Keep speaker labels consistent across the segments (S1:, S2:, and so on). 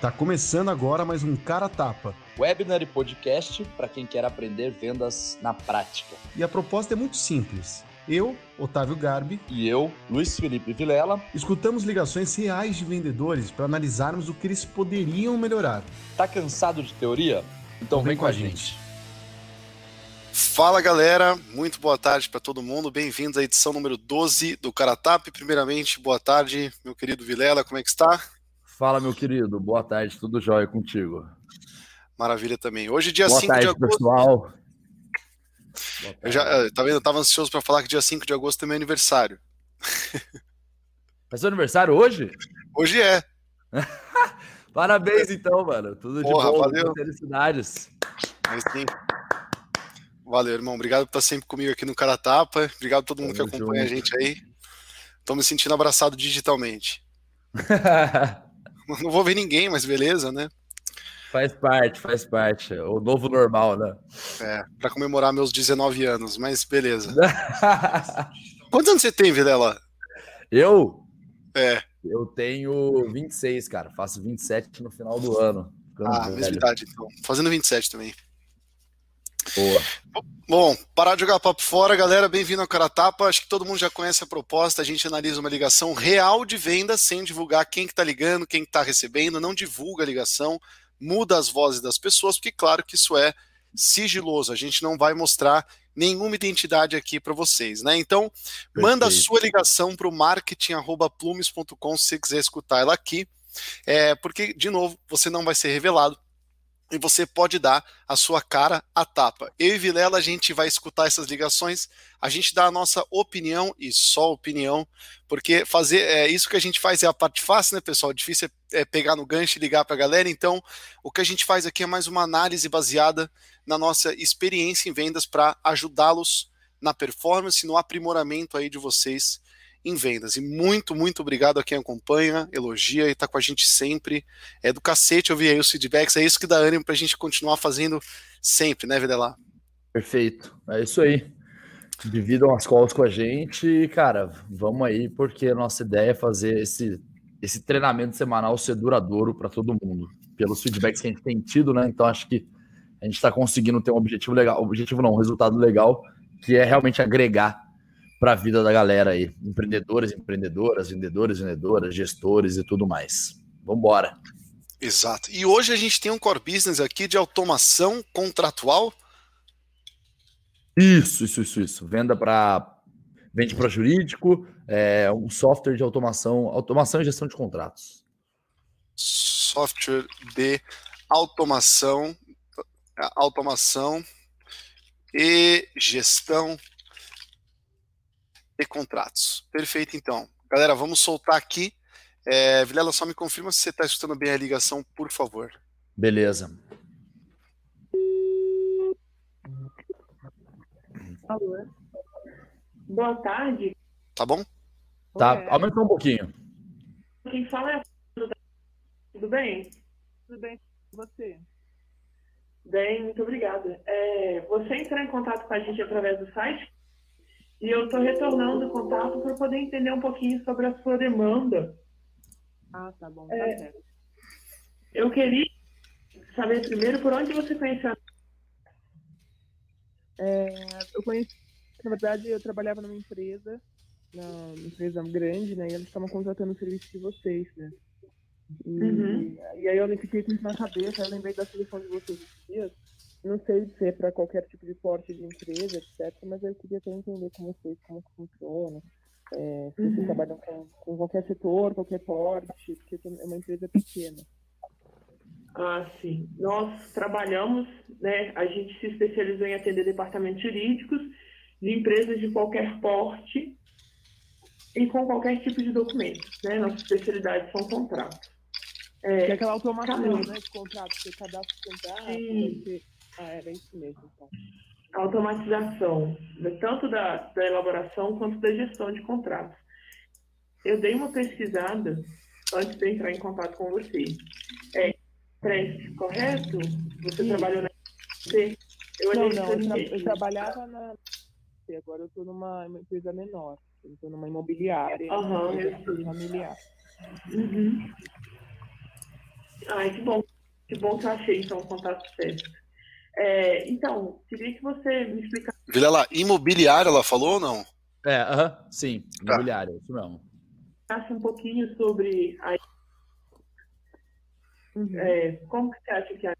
S1: Tá começando agora mais um Cara Tapa.
S2: Webinar e podcast para quem quer aprender vendas na prática.
S1: E a proposta é muito simples. Eu, Otávio Garbi,
S2: e eu, Luiz Felipe Vilela,
S1: escutamos ligações reais de vendedores para analisarmos o que eles poderiam melhorar.
S2: Tá cansado de teoria? Então, então vem, vem, com a gente. gente.
S3: Fala galera, muito boa tarde para todo mundo. Bem-vindos à edição número 12 do Caratap. Primeiramente, boa tarde, meu querido Vilela, como é que está?
S4: Fala, meu querido. Boa tarde, tudo jóia contigo.
S3: Maravilha também. Hoje, dia
S4: Boa
S3: 5
S4: tarde,
S3: de agosto.
S4: pessoal.
S3: Eu já, eh, tá vendo? Eu tava ansioso para falar que dia 5 de agosto é meu aniversário.
S4: É seu aniversário hoje?
S3: Hoje é.
S4: Parabéns, então, mano. Tudo Porra, de bom. Valeu. Felicidades.
S3: Mas sim. Valeu, irmão. Obrigado por estar sempre comigo aqui no Cara Tapa. Obrigado a todo mundo que acompanha junto. a gente aí. Tô me sentindo abraçado digitalmente. Não vou ver ninguém, mas beleza, né?
S4: Faz parte, faz parte. O novo normal, né?
S3: É, para comemorar meus 19 anos, mas beleza. Quantos anos você tem, Vilela?
S4: Eu?
S3: É.
S4: Eu tenho 26, cara. Faço 27 no final do ano.
S3: Ah, mesma idade, então. Fazendo 27 também. Boa. Bom, parar de jogar papo fora, galera. Bem-vindo ao Caratapa. Acho que todo mundo já conhece a proposta. A gente analisa uma ligação real de venda sem divulgar quem que tá ligando, quem que tá recebendo. Não divulga a ligação, muda as vozes das pessoas, porque claro que isso é sigiloso. A gente não vai mostrar nenhuma identidade aqui para vocês, né? Então, Perfeito. manda a sua ligação para o marketing@plumes.com se você quiser escutar ela aqui. É, porque, de novo, você não vai ser revelado e você pode dar a sua cara à tapa. Eu e Vilela, a gente vai escutar essas ligações, a gente dá a nossa opinião e só opinião, porque fazer é, isso que a gente faz é a parte fácil, né, pessoal? Difícil é, é pegar no gancho e ligar para a galera. Então, o que a gente faz aqui é mais uma análise baseada na nossa experiência em vendas para ajudá-los na performance, no aprimoramento aí de vocês em vendas. E muito, muito obrigado a quem acompanha, elogia e está com a gente sempre. É do cacete ouvir aí os feedbacks, é isso que dá ânimo para a gente continuar fazendo sempre, né, Videlar?
S4: Perfeito, é isso aí. Dividam as calls com a gente cara, vamos aí, porque a nossa ideia é fazer esse, esse treinamento semanal ser duradouro para todo mundo. Pelos feedbacks que a gente tem tido, né? Então acho que a gente está conseguindo ter um objetivo legal, objetivo não, um resultado legal, que é realmente agregar para a vida da galera aí, empreendedores, empreendedoras, vendedores, vendedoras, gestores e tudo mais. Vamos embora.
S3: Exato. E hoje a gente tem um core business aqui de automação contratual.
S4: Isso, isso, isso, isso. Venda para vende para jurídico, é um software de automação, automação e gestão de contratos.
S3: Software de automação, automação e gestão e contratos. Perfeito, então. Galera, vamos soltar aqui. É, Vilela, só me confirma se você está escutando bem a ligação, por favor.
S4: Beleza.
S5: Alô. Boa tarde.
S3: Tá bom?
S4: Tá, é. aumenta um pouquinho.
S5: Quem fala é tudo bem?
S6: Tudo bem, você?
S5: Bem, muito obrigada. É, você entrou em contato com a gente através do site? E eu estou retornando o contato para poder entender um pouquinho sobre a sua demanda.
S6: Ah, tá bom, tá é, certo.
S5: Eu queria saber primeiro por onde você conheceu.
S6: É, eu conheci, na verdade, eu trabalhava numa empresa, numa empresa grande, né? E eles estavam contratando o serviço de vocês, né? E, uhum. e aí eu fiquei com isso na cabeça, eu lembrei da solução de vocês esses dias. Não sei se é para qualquer tipo de porte de empresa, etc., mas eu queria até entender com vocês como funciona. É, se uhum. vocês trabalham com, com, qualquer setor, qualquer porte, porque é uma empresa pequena.
S5: Ah, sim. Nós trabalhamos, né? A gente se especializou em atender departamentos jurídicos de empresas de qualquer porte e com qualquer tipo de documento, né? Nossa especialidade são contratos.
S6: É, que é aquela automação, né, de contratos, você cadastra o contrato, você ah, era isso mesmo, então.
S5: Automatização, tanto da, da elaboração quanto da gestão de contratos. Eu dei uma pesquisada antes de entrar em contato com você. É, Trent, correto? Você Sim. trabalhou na
S6: eu Não, não, eu, tra eu, trabalhava na agora eu estou numa empresa menor. Eu estou numa imobiliária,
S5: uhum,
S6: uma familiar.
S5: Uhum. Ai, que bom. Que bom que eu achei, então, o contato certo. É, então, queria que você me explicasse.
S3: Vilela, imobiliária, ela falou ou não?
S4: É, uh -huh, sim, tá. imobiliária, isso mesmo.
S5: Um pouquinho sobre a... uhum. é, como que você acha que a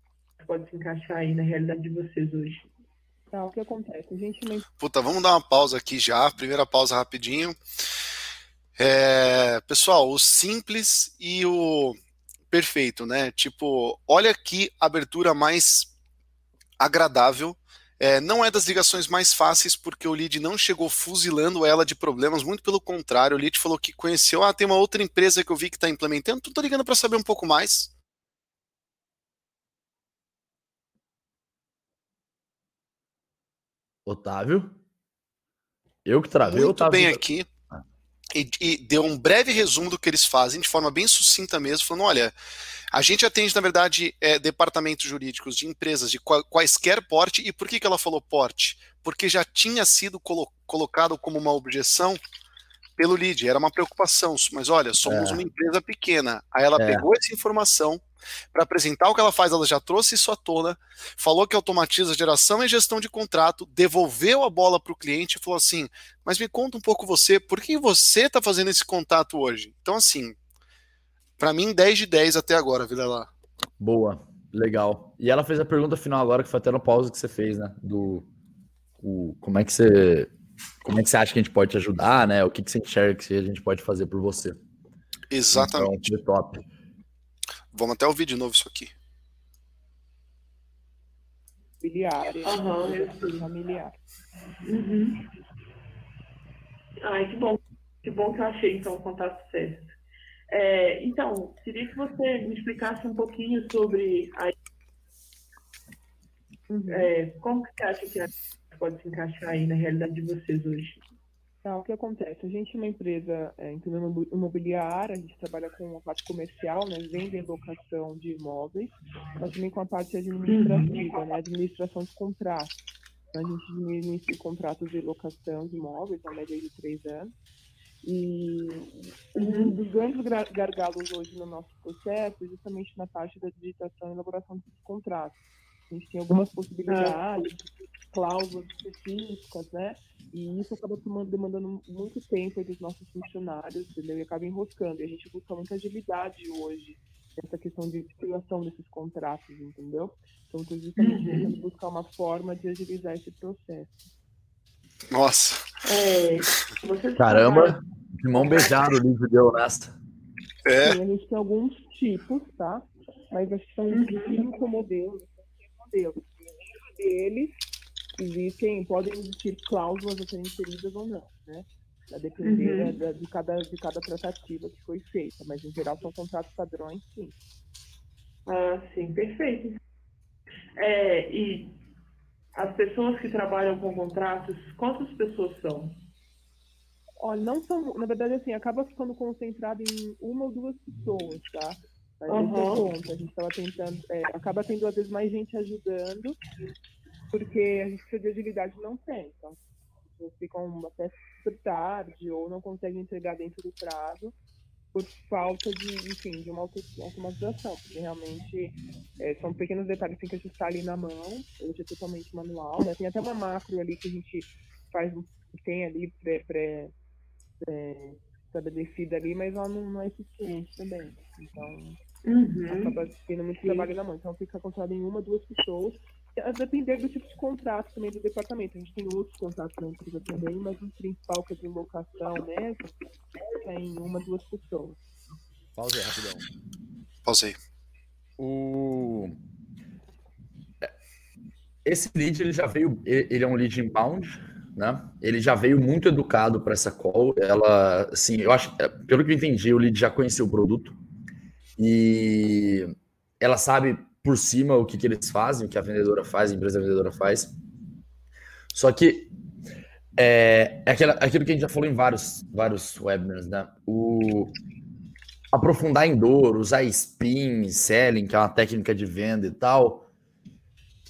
S5: pode se encaixar aí na realidade de vocês hoje?
S6: Tá, o que acontece? A gente não...
S3: Puta, vamos dar uma pausa aqui já, primeira pausa rapidinho. É, pessoal, o simples e o perfeito, né? Tipo, olha que abertura mais agradável. É, não é das ligações mais fáceis, porque o lead não chegou fuzilando ela de problemas, muito pelo contrário. O lead falou que conheceu, ah, tem uma outra empresa que eu vi que está implementando, tô ligando para saber um pouco mais.
S4: Otávio? Eu que travei,
S3: Muito
S4: Otávio.
S3: bem aqui. E, e, deu um breve resumo do que eles fazem, de forma bem sucinta mesmo, falando: olha, a gente atende, na verdade, é, departamentos jurídicos de empresas de quaisquer porte. E por que, que ela falou porte? Porque já tinha sido colo colocado como uma objeção pelo lead, era uma preocupação. Mas olha, somos é. uma empresa pequena. Aí ela é. pegou essa informação para apresentar o que ela faz, ela já trouxe isso à tona, falou que automatiza geração e gestão de contrato, devolveu a bola para o cliente e falou assim: Mas me conta um pouco você, por que você está fazendo esse contato hoje? Então, assim, para mim, 10 de 10 até agora, lá.
S4: Boa, legal. E ela fez a pergunta final agora, que foi até no pausa que você fez, né? Do o, como é que você. Como é que você acha que a gente pode te ajudar, né? O que, que você enxerga que a gente pode fazer por você?
S3: Exatamente.
S4: Então, top.
S3: Vamos até ouvir de novo isso aqui.
S6: Familiar.
S5: Uhum,
S6: familiar.
S5: Uhum. Ai, que bom. Que bom que eu achei, então, o contato certo. É, então, queria que você me explicasse um pouquinho sobre a... Uhum. É, como que você acha que a pode se encaixar aí na realidade de vocês hoje?
S6: Tá, o que acontece? A gente é uma empresa é, imobiliária, a gente trabalha com a parte comercial, né, venda e locação de imóveis, mas também com a parte administrativa, né, administração de contratos. Então, a gente administra contratos de locação de imóveis, na média de três anos. E um dos grandes gargalos hoje no nosso processo é justamente na parte da digitação e elaboração desses contratos. A gente tem algumas possibilidades, cláusulas específicas, né? E isso acaba demandando muito tempo dos nossos funcionários, entendeu? E acaba enroscando. E a gente busca muita agilidade hoje nessa questão de criação desses contratos, entendeu? Então, estou justamente uhum. tentando buscar uma forma de agilizar esse processo.
S3: Nossa!
S5: É,
S4: Caramba! De mão beijada o livro deu nessa.
S3: É.
S6: Sim, a gente tem alguns tipos, tá? Mas acho que são uhum. cinco modelos. modelos. Eles existem, podem existir cláusulas a serem inseridas ou não, né? A depender uhum. da, de, cada, de cada tratativa que foi feita, mas em geral são contratos padrões, sim.
S5: Ah, sim, perfeito. É, e as pessoas que trabalham com contratos, quantas pessoas são?
S6: Olha, não são, na verdade, assim, acaba ficando concentrado em uma ou duas pessoas, tá? Mas
S5: uhum.
S6: a gente estava tentando, é, acaba tendo às vezes mais gente ajudando porque a gente precisa de agilidade não tem. Então, pessoas ficam até super tarde ou não conseguem entregar dentro do prazo por falta de, enfim, de uma automatização, porque realmente é, são pequenos detalhes que tem que ajustar ali na mão, hoje é totalmente manual, né? Tem até uma macro ali que a gente faz, tem ali pré, pré, pré estabelecida ali, mas ela não, não é eficiente também. Então, uhum. acaba tendo muito trabalho na mão. Então, fica controlado em uma, duas pessoas a depender do tipo de contrato também do departamento. A gente tem outros contratos na empresa também, mas o principal, que é de locação mesmo, é em uma, duas pessoas.
S4: Pausei rapidão.
S3: Pausei.
S4: O... Esse lead ele já veio, ele é um lead inbound, né? Ele já veio muito educado para essa call. Ela, assim, eu acho, é, pelo que eu entendi, o lead já conhecia o produto e ela sabe por cima o que, que eles fazem, o que a vendedora faz, a empresa vendedora faz. Só que é, é aquilo, aquilo que a gente já falou em vários, vários webinars, né? O aprofundar em dor, usar spin, selling, que é uma técnica de venda e tal.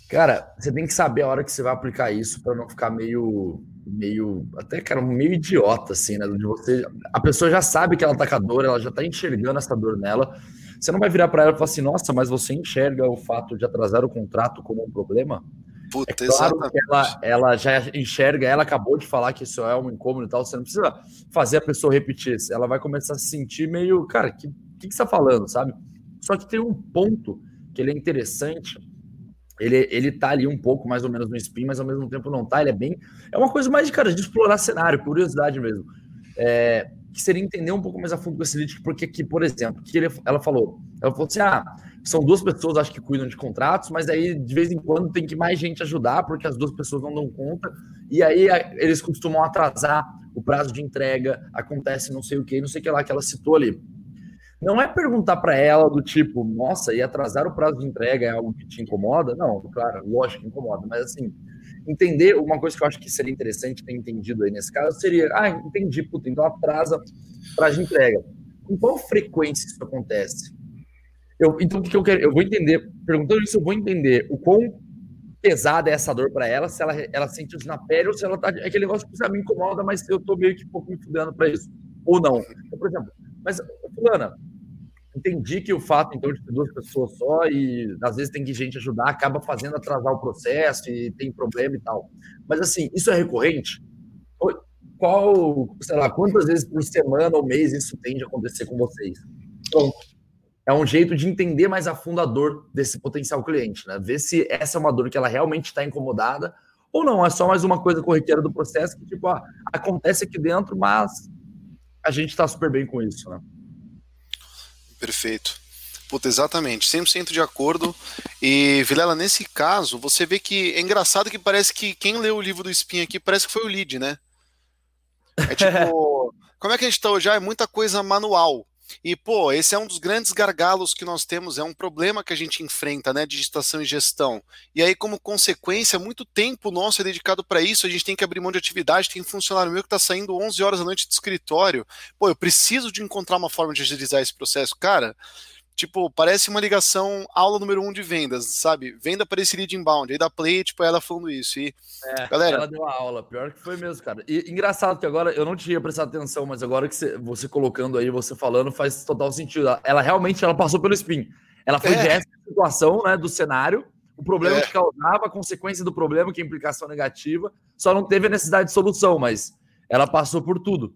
S4: Cara, você tem que saber a hora que você vai aplicar isso para não ficar meio, meio, até cara, meio idiota assim, né? De você, a pessoa já sabe que ela tá com a dor, ela já tá enxergando essa dor nela Você não vai virar para ela e falar assim, nossa, mas você enxerga o fato de atrasar o contrato como um problema? Puta, é claro exatamente. que ela, ela já enxerga, ela acabou de falar que isso é um incômodo e tal, você não precisa fazer a pessoa repetir isso. Ela vai começar a se sentir meio, cara, o que, que, que você está falando, sabe? Só que tem um ponto que ele é interessante, ele, ele tá ali um pouco mais ou menos no spin, mas ao mesmo tempo não tá, ele é bem... É uma coisa mais, de, cara, de explorar cenário, curiosidade mesmo. É, que seria entender um pouco mais a fundo com esse lead, porque aqui, por exemplo, que ele, ela falou, ela falou assim, ah, são duas pessoas, acho que cuidam de contratos, mas aí de vez em quando tem que mais gente ajudar, porque as duas pessoas não dão conta, e aí eles costumam atrasar o prazo de entrega, acontece não sei o que, não sei o que lá que ela citou ali. Não é perguntar para ela do tipo, nossa, e atrasar o prazo de entrega é algo que te incomoda? Não, claro, lógico que incomoda, mas assim, entender uma coisa que eu acho que seria interessante ter entendido aí nesse caso seria, ah, entendi, puta, então atrasa prazo de entrega. Com qual frequência isso acontece? Eu, então, o que eu quero? Eu vou entender, perguntando isso, eu vou entender o quão pesada é essa dor para ela, se ela, ela sente isso na pele ou se ela tá. É aquele negócio que me incomoda, mas eu tô meio que um pouco me fudendo para isso. Ou não. Então, por exemplo, mas, Fulana, entendi que o fato, então, de ter duas pessoas só e às vezes tem que gente ajudar, acaba fazendo atrasar o processo e tem problema e tal. Mas, assim, isso é recorrente? Qual, sei lá, quantas vezes por semana ou mês isso tende a acontecer com vocês? Pronto é um jeito de entender mais a fundo a dor desse potencial cliente, né? Ver se essa é uma dor que ela realmente está incomodada ou não, é só mais uma coisa corriqueira do processo que, tipo, ah, acontece aqui dentro, mas a gente está super bem com isso, né?
S3: Perfeito. Puta, exatamente, 100% de acordo. E, Vilela, nesse caso, você vê que é engraçado que parece que quem leu o livro do Spin aqui parece que foi o lead, né? É tipo, como é que a gente tá hoje? Ah, é muita coisa manual. E, pô, esse é um dos grandes gargalos que nós temos, é um problema que a gente enfrenta, né? Digitação e gestão. E aí, como consequência, muito tempo nosso é dedicado para isso, a gente tem que abrir mão de atividade, tem funcionário meu que está saindo 11 horas da noite do escritório. Pô, eu preciso de encontrar uma forma de agilizar esse processo. Cara, tipo, parece uma ligação aula número um de vendas, sabe? Venda para esse lead inbound. Aí da play, tipo, ela falando isso. E,
S4: é, galera. Ela deu uma aula, pior que foi mesmo, cara. E engraçado que agora eu não tinha prestado atenção, mas agora que você, você colocando aí, você falando, faz total sentido. Ela realmente ela passou pelo spin. Ela foi é. de situação, né, do cenário. O problema é. que causava, a consequência do problema, que é implicação negativa, só não teve a necessidade de solução, mas ela passou por tudo.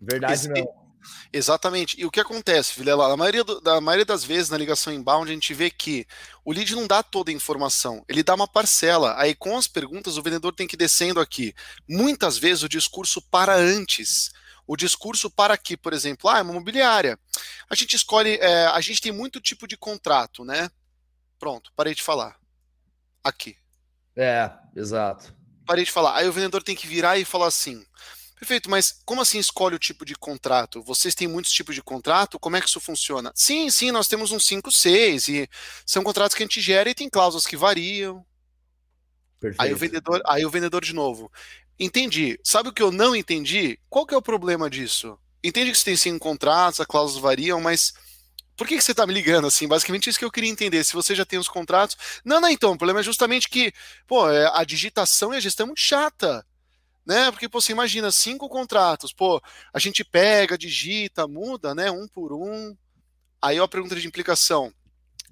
S4: Verdade Esse, não.
S3: Exatamente. E o que acontece, Vilela? Na maioria, do, da maioria das vezes na ligação inbound, a gente vê que o lead não dá toda a informação, ele dá uma parcela. Aí, com as perguntas, o vendedor tem que ir descendo aqui. Muitas vezes o discurso para antes. O discurso para aqui, por exemplo, ah, é uma imobiliária. A gente escolhe, é, a gente tem muito tipo de contrato, né? Pronto, parei de falar. Aqui.
S4: É, exato.
S3: Parei de falar. Aí o vendedor tem que virar e falar assim: Perfeito, mas como assim escolhe o tipo de contrato? Vocês têm muitos tipos de contrato? Como é que isso funciona? Sim, sim, nós temos uns 5, 6, e são contratos que a gente gera e tem cláusulas que variam. Perfeito. Aí o vendedor, aí o vendedor de novo. Entendi. Sabe o que eu não entendi? Qual que é o problema disso? Entendi que você tem cinco contratos, as cláusulas variam, mas por que, que você está me ligando assim? Basicamente isso que eu queria entender. Se você já tem os contratos. Não, não, então. O problema é justamente que, pô, é, a digitação e a gestão é muito chata né? Porque pô, você imagina cinco contratos, pô, a gente pega, digita, muda, né? Um por um. Aí ó, a pergunta de implicação.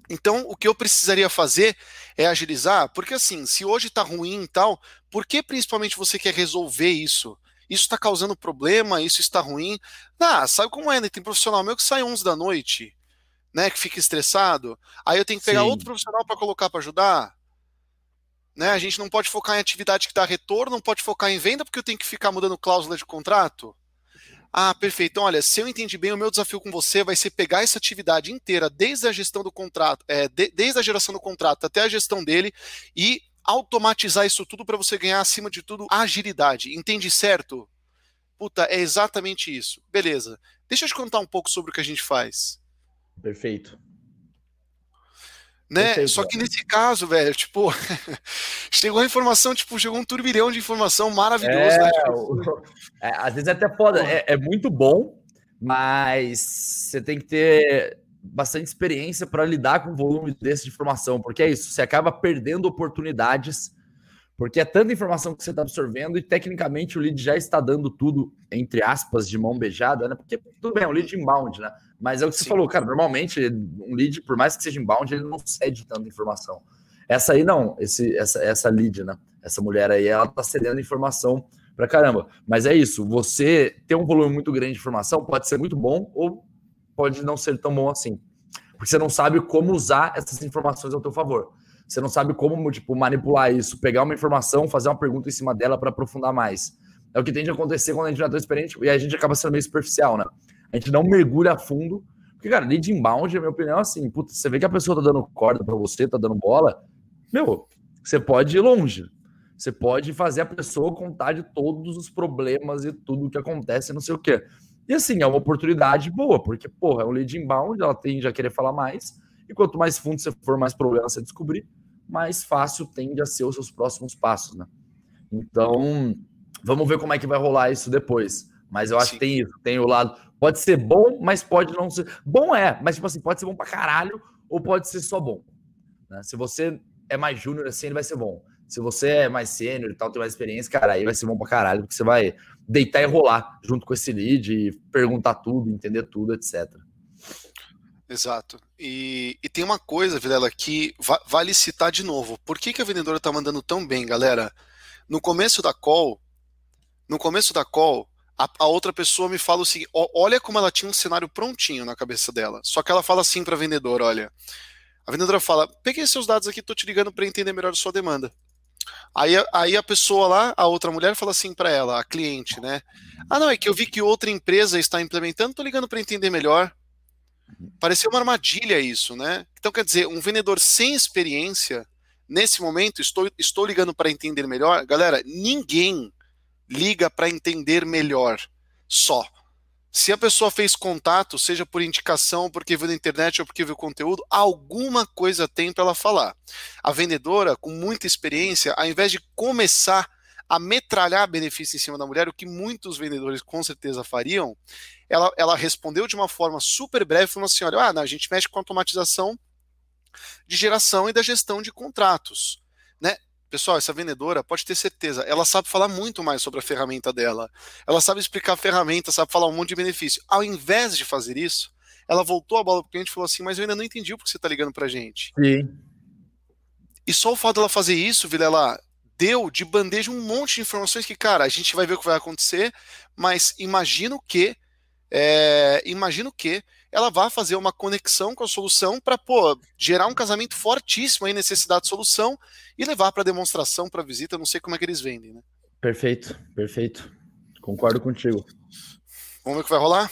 S3: Então, o que eu precisaria fazer é agilizar, porque assim, se hoje está ruim e tal, por que principalmente você quer resolver isso? Isso está causando problema, isso está ruim. Ah, sabe como é, né? Tem profissional meu que sai 11 da noite, né? Que fica estressado. Aí eu tenho que pegar Sim. outro profissional para colocar para ajudar. Né? A gente não pode focar em atividade que dá retorno, não pode focar em venda porque eu tenho que ficar mudando cláusula de contrato. Ah, perfeito. Então, olha, se eu entendi bem, o meu desafio com você vai ser pegar essa atividade inteira, desde a gestão do contrato, é, de, desde a geração do contrato até a gestão dele, e automatizar isso tudo para você ganhar, acima de tudo, agilidade. Entende certo? Puta, é exatamente isso. Beleza. Deixa eu te contar um pouco sobre o que a gente faz.
S4: Perfeito.
S3: Né? Só que nesse caso, velho, tipo, chegou a informação, tipo, chegou um turbilhão de informação maravilhoso. É, né?
S4: Tipo, é, às vezes é até foda, é, é, muito bom, mas você tem que ter bastante experiência para lidar com um volume desse de informação, porque é isso, você acaba perdendo oportunidades Porque é tanta informação que você está absorvendo e tecnicamente o lead já está dando tudo, entre aspas, de mão beijada, né? Porque tudo bem, é um lead inbound, né? Mas é o que Sim. você falou, cara, normalmente um lead, por mais que seja inbound, ele não cede tanta informação. Essa aí não, esse, essa, essa lead, né? Essa mulher aí, ela tá cedendo informação pra caramba. Mas é isso, você ter um volume muito grande de informação pode ser muito bom ou pode não ser tão bom assim. Porque você não sabe como usar essas informações ao teu favor. Você não sabe como tipo, manipular isso, pegar uma informação, fazer uma pergunta em cima dela para aprofundar mais. É o que tende a acontecer quando a gente não é tão experiente e a gente acaba sendo meio superficial, né? A gente não mergulha a fundo. Porque, cara, lead inbound, na minha opinião, é assim, putz, você vê que a pessoa tá dando corda para você, tá dando bola, meu, você pode ir longe. Você pode fazer a pessoa contar de todos os problemas e tudo o que acontece, não sei o quê. E assim, é uma oportunidade boa, porque, porra, é um lead inbound, ela tende a querer falar mais, e quanto mais fundo você for, mais problemas você descobrir, mais fácil tende a ser os seus próximos passos, né? Então, vamos ver como é que vai rolar isso depois. Mas eu acho Sim. que tem isso, tem o lado. Pode ser bom, mas pode não ser. Bom é, mas tipo assim, pode ser bom pra caralho, ou pode ser só bom. Né? Se você é mais júnior assim, ele vai ser bom. Se você é mais sênior e tal, tem mais experiência, cara, aí vai ser bom pra caralho, porque você vai deitar e rolar junto com esse lead e perguntar tudo, entender tudo, etc.
S3: Exato. E, e tem uma coisa, Vilela, que va vale citar de novo. Por que, que a vendedora tá mandando tão bem, galera? No começo da call, no começo da call, a, a outra pessoa me fala o seguinte: olha como ela tinha um cenário prontinho na cabeça dela. Só que ela fala assim para a vendedora: olha, a vendedora fala: peguei seus dados aqui, tô te ligando para entender melhor a sua demanda. Aí, aí a pessoa lá, a outra mulher, fala assim para ela, a cliente, né? Ah, não, é que eu vi que outra empresa está implementando, tô ligando para entender melhor. Pareceu uma armadilha isso, né? Então, quer dizer, um vendedor sem experiência, nesse momento, estou, estou ligando para entender melhor. Galera, ninguém liga para entender melhor só. Se a pessoa fez contato, seja por indicação, porque viu na internet ou porque viu conteúdo, alguma coisa tem para ela falar. A vendedora, com muita experiência, ao invés de começar a metralhar benefício em cima da mulher, o que muitos vendedores com certeza fariam, ela, ela respondeu de uma forma super breve, falando assim: olha, ah, não, a gente mexe com automatização de geração e da gestão de contratos. Né? Pessoal, essa vendedora pode ter certeza, ela sabe falar muito mais sobre a ferramenta dela. Ela sabe explicar a ferramenta, sabe falar um monte de benefício. Ao invés de fazer isso, ela voltou a bola para o cliente e falou assim: Mas eu ainda não entendi o que você está ligando para gente.
S4: Sim.
S3: E só o fato dela fazer isso, Vilela, deu de bandeja um monte de informações que, cara, a gente vai ver o que vai acontecer, mas imagino que. É, imagino que ela vai fazer uma conexão com a solução para gerar um casamento fortíssimo aí, necessidade de solução e levar para demonstração, para visita, não sei como é que eles vendem, né?
S4: Perfeito, perfeito. Concordo contigo.
S3: Vamos ver o que vai rolar?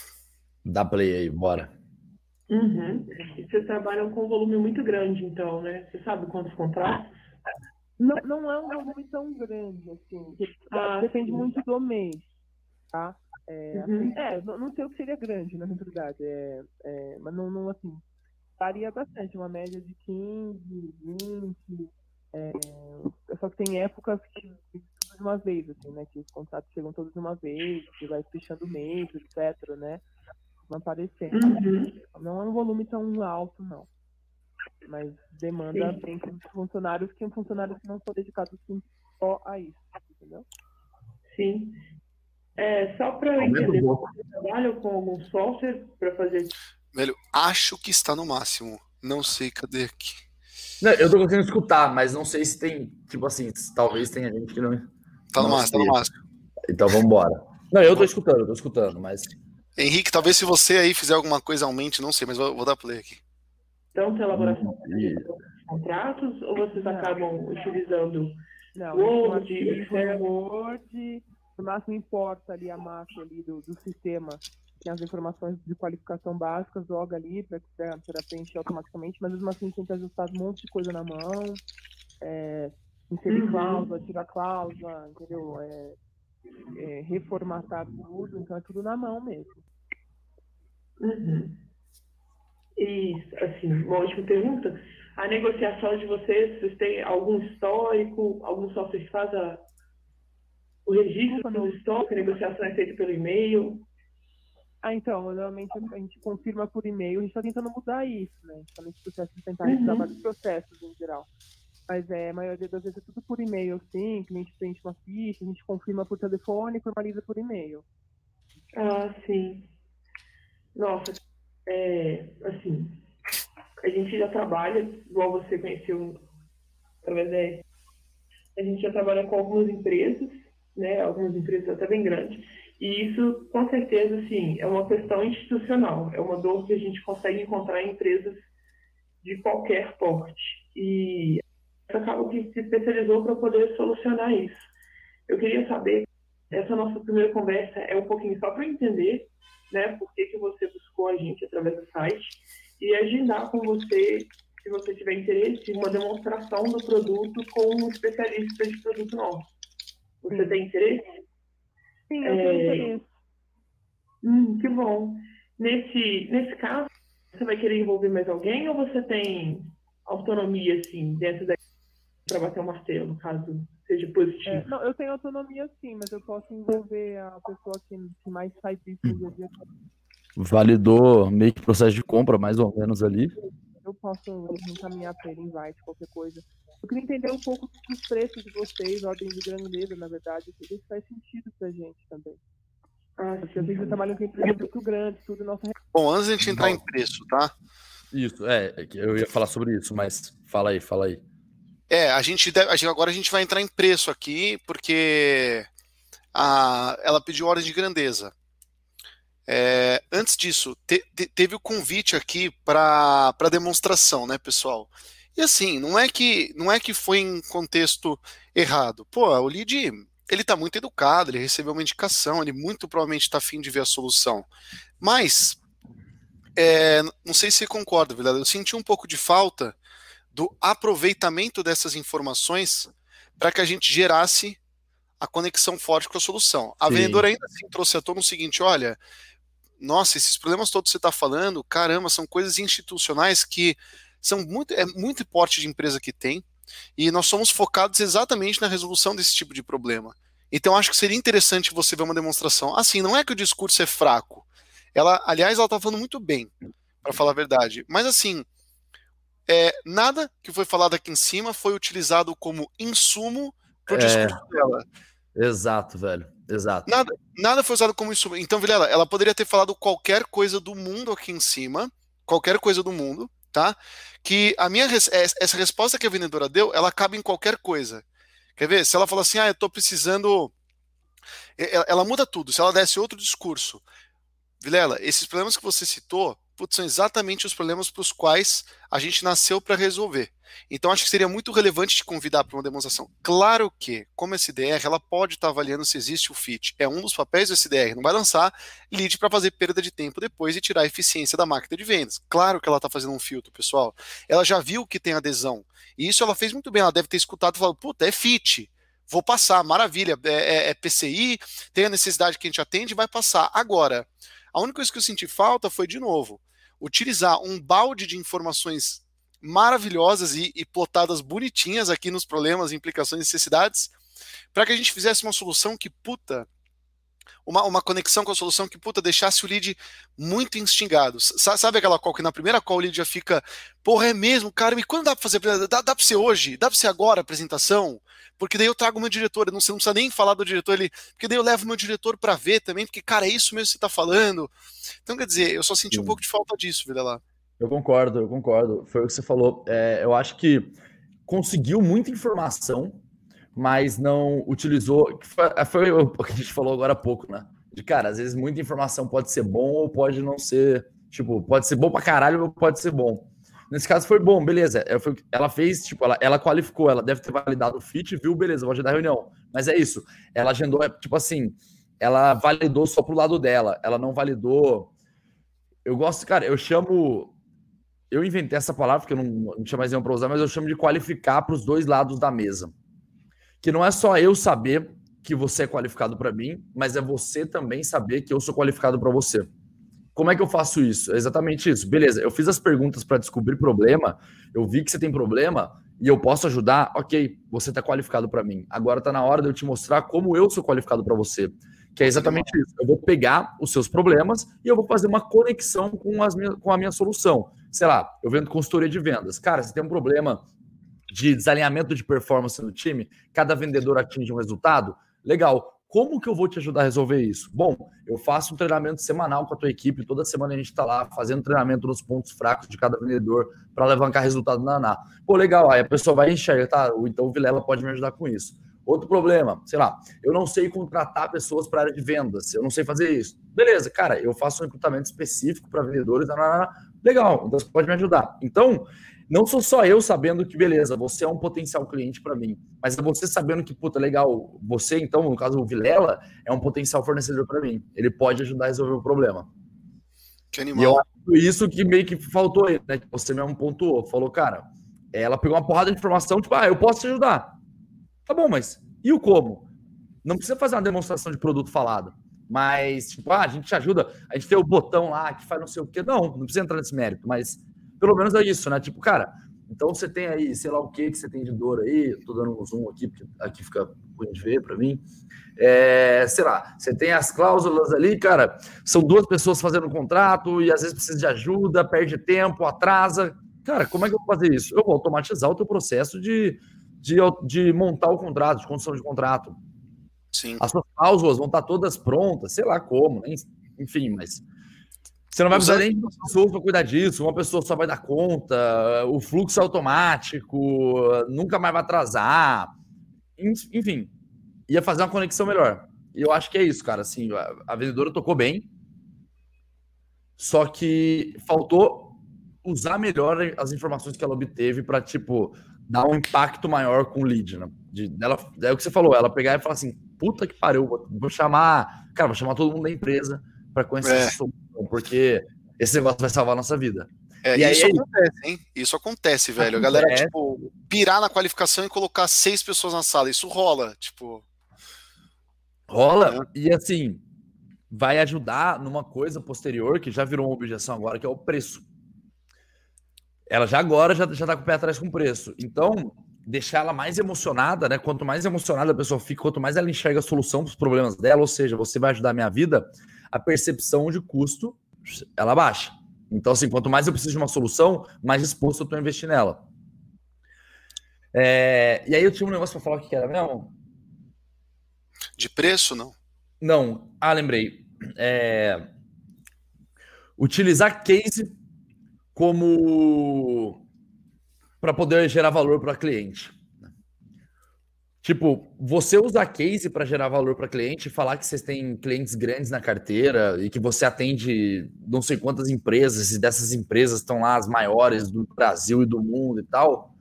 S4: Dá play aí, bora.
S5: Uhum. Vocês trabalham com um volume muito grande, então, né? Você sabe quantos contratos?
S6: Não, não é um volume tão grande, assim. Ah, depende sim. muito do mês, tá? É, uhum. assim, é, não, não, sei o que seria grande, na verdade. É, é, mas não, não, assim, varia bastante, uma média de 15, 20. É, só que tem épocas que tudo de uma vez, assim, né? Que os contratos chegam todos de uma vez, que vai fechando o mês, etc, né? Vão aparecendo. Uhum. Não é um volume tão alto, não. Mas demanda Sim. com funcionários que funcionários que não são dedicados assim, só a isso, entendeu?
S5: Sim. É, só para eu entender, você trabalha com algum software para fazer
S3: Velho, acho que está no máximo. Não sei, cadê aqui?
S4: Não, eu tô conseguindo escutar, mas não sei se tem, tipo assim, talvez tenha gente que não.
S3: Tá no máximo, tá no máximo.
S4: Então vamos embora. Não, eu tô escutando, eu tô escutando, mas.
S3: Henrique, talvez se você aí fizer alguma coisa aumente, não sei, mas vou, vou dar play aqui.
S5: Então, tem elaboração de contratos ou vocês acabam utilizando não, Word, Excel?
S6: Word, no máximo importa ali a máquina ali do, do sistema, tem as informações de qualificação básicas, joga ali para preencher automaticamente, mas mesmo assim tem que ajustar um monte de coisa na mão, é, inserir uhum. cláusula, tirar cláusula, entendeu? É, é, reformatar tudo, então é tudo na mão mesmo.
S5: Uhum. E, assim, uma última pergunta. A negociação de vocês, vocês têm algum histórico, algum software que faz a, o registro do estoque, a negociação é feita pelo e-mail?
S6: Ah, então, normalmente a gente confirma por e-mail, a gente está tentando mudar isso, né? A gente está nesse processo de tentar uhum. vários processos em geral. Mas é, a maioria das vezes é tudo por e-mail, sim. O cliente preenche uma ficha, a gente confirma por telefone e formaliza por e-mail.
S5: Ah, sim. Nossa, é, assim, a gente já trabalha, igual você conheceu através da a gente já trabalha com algumas empresas, né, algumas empresas até bem grandes, e isso, com certeza, sim, é uma questão institucional, é uma dor que a gente consegue encontrar em empresas de qualquer porte. E acaba que se especializou para poder solucionar isso. Eu queria saber, essa nossa primeira conversa é um pouquinho só para entender, né, por que, que você buscou a gente através do site e agendar com você, se você tiver interesse, uma demonstração do produto com um especialista de produto novo. Você tem interesse?
S6: Sim, eu tenho é... interesse.
S5: Hum, que bom. Nesse, nesse caso, você vai querer envolver mais alguém ou você tem autonomia, assim, dentro da para bater o martelo, caso seja positivo? É,
S6: não, eu tenho autonomia sim, mas eu posso envolver a pessoa que, que mais faz isso no dia
S4: Validou meio que processo de compra, mais ou menos ali.
S6: Eu posso encaminhar para ele invite, qualquer coisa. Eu queria entender um pouco dos preços de vocês, ordem de grandeza, na verdade, porque isso faz sentido pra gente também. Ah, porque eu trabalho com empresas muito grandes, tudo nossa.
S3: Bom, antes de a gente entrar em preço, tá?
S4: Isso, é, eu ia falar sobre isso, mas fala aí, fala aí.
S3: É, a gente, deve, agora a gente vai entrar em preço aqui, porque a, ela pediu ordem de grandeza. É, antes disso, te, te, teve o convite aqui para demonstração, né, pessoal? E assim, não é que não é que foi em contexto errado. Pô, o lead, ele está muito educado, ele recebeu uma indicação, ele muito provavelmente está afim de ver a solução. Mas, é, não sei se você concorda, verdade? Eu senti um pouco de falta do aproveitamento dessas informações para que a gente gerasse a conexão forte com a solução. A Sim. vendedora ainda assim trouxe a tona o seguinte: olha, nossa, esses problemas todos que você está falando, caramba, são coisas institucionais que são muito, é muito porte de empresa que tem, e nós somos focados exatamente na resolução desse tipo de problema. Então acho que seria interessante você ver uma demonstração. Assim, não é que o discurso é fraco. Ela, aliás, ela está falando muito bem, para falar a verdade. Mas assim, é, nada que foi falado aqui em cima foi utilizado como insumo para o é... discurso dela.
S4: Exato, velho. Exato.
S3: Nada, nada foi usado como insumo. Então, Vilela, ela poderia ter falado qualquer coisa do mundo aqui em cima, qualquer coisa do mundo, tá? Que a minha é, essa resposta que a vendedora deu, ela cabe em qualquer coisa. Quer ver? Se ela fala assim, ah, eu tô precisando. Ela, ela muda tudo. Se ela desse outro discurso, Vilela, esses problemas que você citou, putz, são exatamente os problemas para os quais a gente nasceu para resolver. Então acho que seria muito relevante te convidar para uma demonstração. Claro que, como SDR, ela pode estar tá avaliando se existe o fit. É um dos papéis do SDR. Não vai lançar lead para fazer perda de tempo depois e tirar a eficiência da máquina de vendas. Claro que ela está fazendo um filtro, pessoal. Ela já viu que tem adesão. E isso ela fez muito bem. Ela deve ter escutado e falado, puta, é fit. Vou passar, maravilha. É, é, é PCI, tem a necessidade que a gente atende, vai passar. Agora, a única coisa que eu senti falta foi, de novo, utilizar um balde de informações maravilhosas e, e plotadas bonitinhas aqui nos problemas, implicações e necessidades, para que a gente fizesse uma solução que, puta, uma, uma conexão com a solução que, puta, deixasse o lead muito instigado. Sabe aquela call que na primeira call o lead já fica, porra, é mesmo, cara, e quando dá pra fazer? Dá, dá pra ser hoje? Dá pra ser agora a apresentação? Porque daí eu trago o meu diretor, não, você não precisa nem falar do diretor ali, porque daí eu levo o meu diretor para ver também, porque, cara, é isso mesmo que você tá falando. Então, quer dizer, eu só senti Sim. um pouco de falta disso, vida lá.
S4: Eu concordo, eu concordo. Foi o que você falou. É, eu acho que conseguiu muita informação mas não utilizou. Foi, foi o que a gente falou agora há pouco, né? De cara, às vezes muita informação pode ser bom ou pode não ser. Tipo, pode ser bom pra caralho ou pode ser bom. Nesse caso foi bom, beleza. Ela fez, tipo, ela, ela qualificou, ela deve ter validado o fit, viu, beleza, vou agendar a reunião. Mas é isso. Ela agendou, é, tipo assim, ela validou só pro lado dela, ela não validou. Eu gosto, cara, eu chamo. Eu inventei essa palavra, porque eu não, não tinha mais nenhum para usar, mas eu chamo de qualificar para os dois lados da mesa que não é só eu saber que você é qualificado para mim, mas é você também saber que eu sou qualificado para você. Como é que eu faço isso? É exatamente isso. Beleza, eu fiz as perguntas para descobrir problema, eu vi que você tem problema e eu posso ajudar. Ok, você está qualificado para mim. Agora está na hora de eu te mostrar como eu sou qualificado para você. Que é exatamente isso. Eu vou pegar os seus problemas e eu vou fazer uma conexão com, as com a minha solução. Sei lá, eu vendo consultoria de vendas. Cara, você tem um problema de desalinhamento de performance no time, cada vendedor atinge um resultado, legal. Como que eu vou te ajudar a resolver isso? Bom, eu faço um treinamento semanal com a tua equipe, toda semana a gente está lá fazendo treinamento nos pontos fracos de cada vendedor para alavancar resultado na ANA. Pô, legal, aí a pessoa vai enxergar, tá? Então o Vilela pode me ajudar com isso. Outro problema, sei lá, eu não sei contratar pessoas para área de vendas, eu não sei fazer isso. Beleza, cara, eu faço um recrutamento específico para vendedores, legal, então você pode me ajudar. Então, não sou só eu sabendo que, beleza, você é um potencial cliente para mim, mas é você sabendo que, puta, legal, você, então, no caso o Vilela, é um potencial fornecedor para mim. Ele pode ajudar a resolver o problema.
S3: Que animal.
S4: E eu acho isso que meio que faltou aí, né? Você mesmo pontuou, falou, cara, ela pegou uma porrada de informação, tipo, ah, eu posso te ajudar. Tá bom, mas e o como? Não precisa fazer uma demonstração de produto falado. Mas, tipo, ah, a gente te ajuda, a gente tem o botão lá que faz não sei o quê. Não, não precisa entrar nesse mérito, mas pelo menos é isso, né? Tipo, cara, então você tem aí, sei lá o que que você tem de dor aí, tô dando um zoom aqui, porque aqui fica ruim de ver para mim. É, sei lá, você tem as cláusulas ali, cara, são duas pessoas fazendo um contrato e às vezes precisa de ajuda, perde tempo, atrasa. Cara, como é que eu vou fazer isso? Eu vou automatizar o teu processo de, de, de montar o contrato, de condição de contrato.
S3: Sim.
S4: As suas cláusulas vão estar todas prontas, sei lá como, enfim, mas você não vai precisar nem de uma pessoa para cuidar disso, uma pessoa só vai dar conta, o fluxo é automático, nunca mais vai atrasar. Enfim, ia fazer uma conexão melhor. E eu acho que é isso, cara. Assim, a vendedora tocou bem, só que faltou usar melhor as informações que ela obteve para, tipo, dar um impacto maior com o lead, né? De, dela, é o que você falou, ela pegar e falar assim, puta que pariu, vou, vou chamar, cara, vou chamar todo mundo da empresa para conhecer é. Essa porque esse negócio vai salvar a nossa vida.
S3: É, e isso aí, acontece, hein? Isso acontece, velho. Acontece. A galera, tipo, pirar na qualificação e colocar seis pessoas na sala. Isso rola, tipo.
S4: Rola. É. E assim, vai ajudar numa coisa posterior que já virou uma objeção agora, que é o preço. Ela já agora já, já tá com o pé atrás com o preço. Então, deixar ela mais emocionada, né? Quanto mais emocionada a pessoa fica, quanto mais ela enxerga a solução para os problemas dela, ou seja, você vai ajudar a minha vida, a percepção de custo ela baixa. Então, assim, quanto mais eu preciso de uma solução, mais disposto eu estou a investir nela. É, e aí eu tinha um negócio para falar que era mesmo?
S3: De preço, não?
S4: Não. Ah, lembrei. É, utilizar case como para poder gerar valor para cliente. Tipo, você usa case para gerar valor para cliente, falar que vocês têm clientes grandes na carteira e que você atende não sei quantas empresas, e dessas empresas estão lá as maiores do Brasil e do mundo e tal.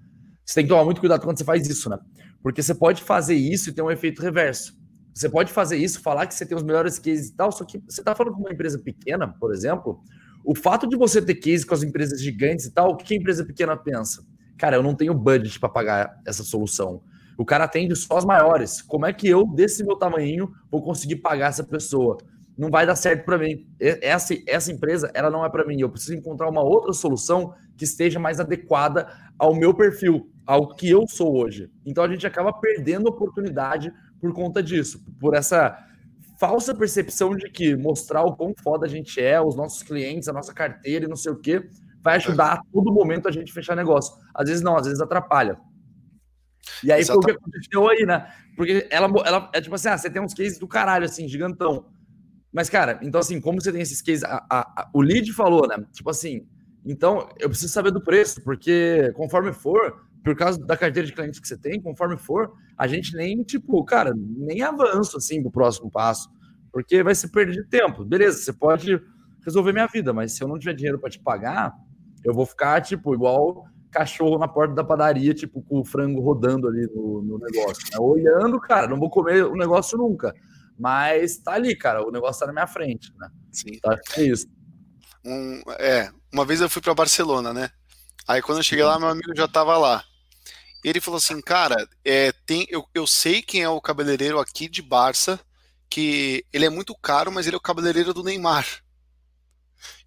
S4: Você tem que tomar muito cuidado quando você faz isso, né? Porque você pode fazer isso e ter um efeito reverso. Você pode fazer isso, falar que você tem os melhores cases e tal, só que você está falando com uma empresa pequena, por exemplo, o fato de você ter case com as empresas gigantes e tal, o que a empresa pequena pensa? Cara, eu não tenho budget para pagar essa solução o cara atende só as maiores. Como é que eu, desse meu tamanho, vou conseguir pagar essa pessoa? Não vai dar certo para mim. Essa, essa empresa, ela não é para mim. Eu preciso encontrar uma outra solução que esteja mais adequada ao meu perfil, ao que eu sou hoje. Então a gente acaba perdendo oportunidade por conta disso, por essa falsa percepção de que mostrar o quão foda a gente é, os nossos clientes, a nossa carteira e não sei o que, vai ajudar a todo momento a gente fechar negócio. Às vezes não, às vezes atrapalha. E aí Exatamente. foi o que aconteceu aí, né? Porque ela, ela é tipo assim, ah, você tem uns cases do caralho, assim, gigantão. Mas, cara, então assim, como você tem esses cases, a, a, a, o lead falou, né? Tipo assim, então eu preciso saber do preço, porque conforme for, por causa da carteira de clientes que você tem, conforme for, a gente nem, tipo, cara, nem avança assim pro próximo passo, porque vai se perder tempo. Beleza, você pode resolver minha vida, mas se eu não tiver dinheiro para te pagar, eu vou ficar, tipo, igual cachorro na porta da padaria, tipo, com o frango rodando ali no, no negócio. Né? Olhando, cara, não vou comer o negócio nunca. Mas tá ali, cara, o negócio tá na minha frente, né?
S3: Sim.
S4: Tá, é isso.
S3: Um, é, uma vez eu fui para Barcelona, né? Aí quando eu cheguei lá, meu amigo já tava lá. E ele falou assim, cara, é, tem, eu, eu sei quem é o cabeleireiro aqui de Barça, que ele é muito caro, mas ele é o cabeleireiro do Neymar.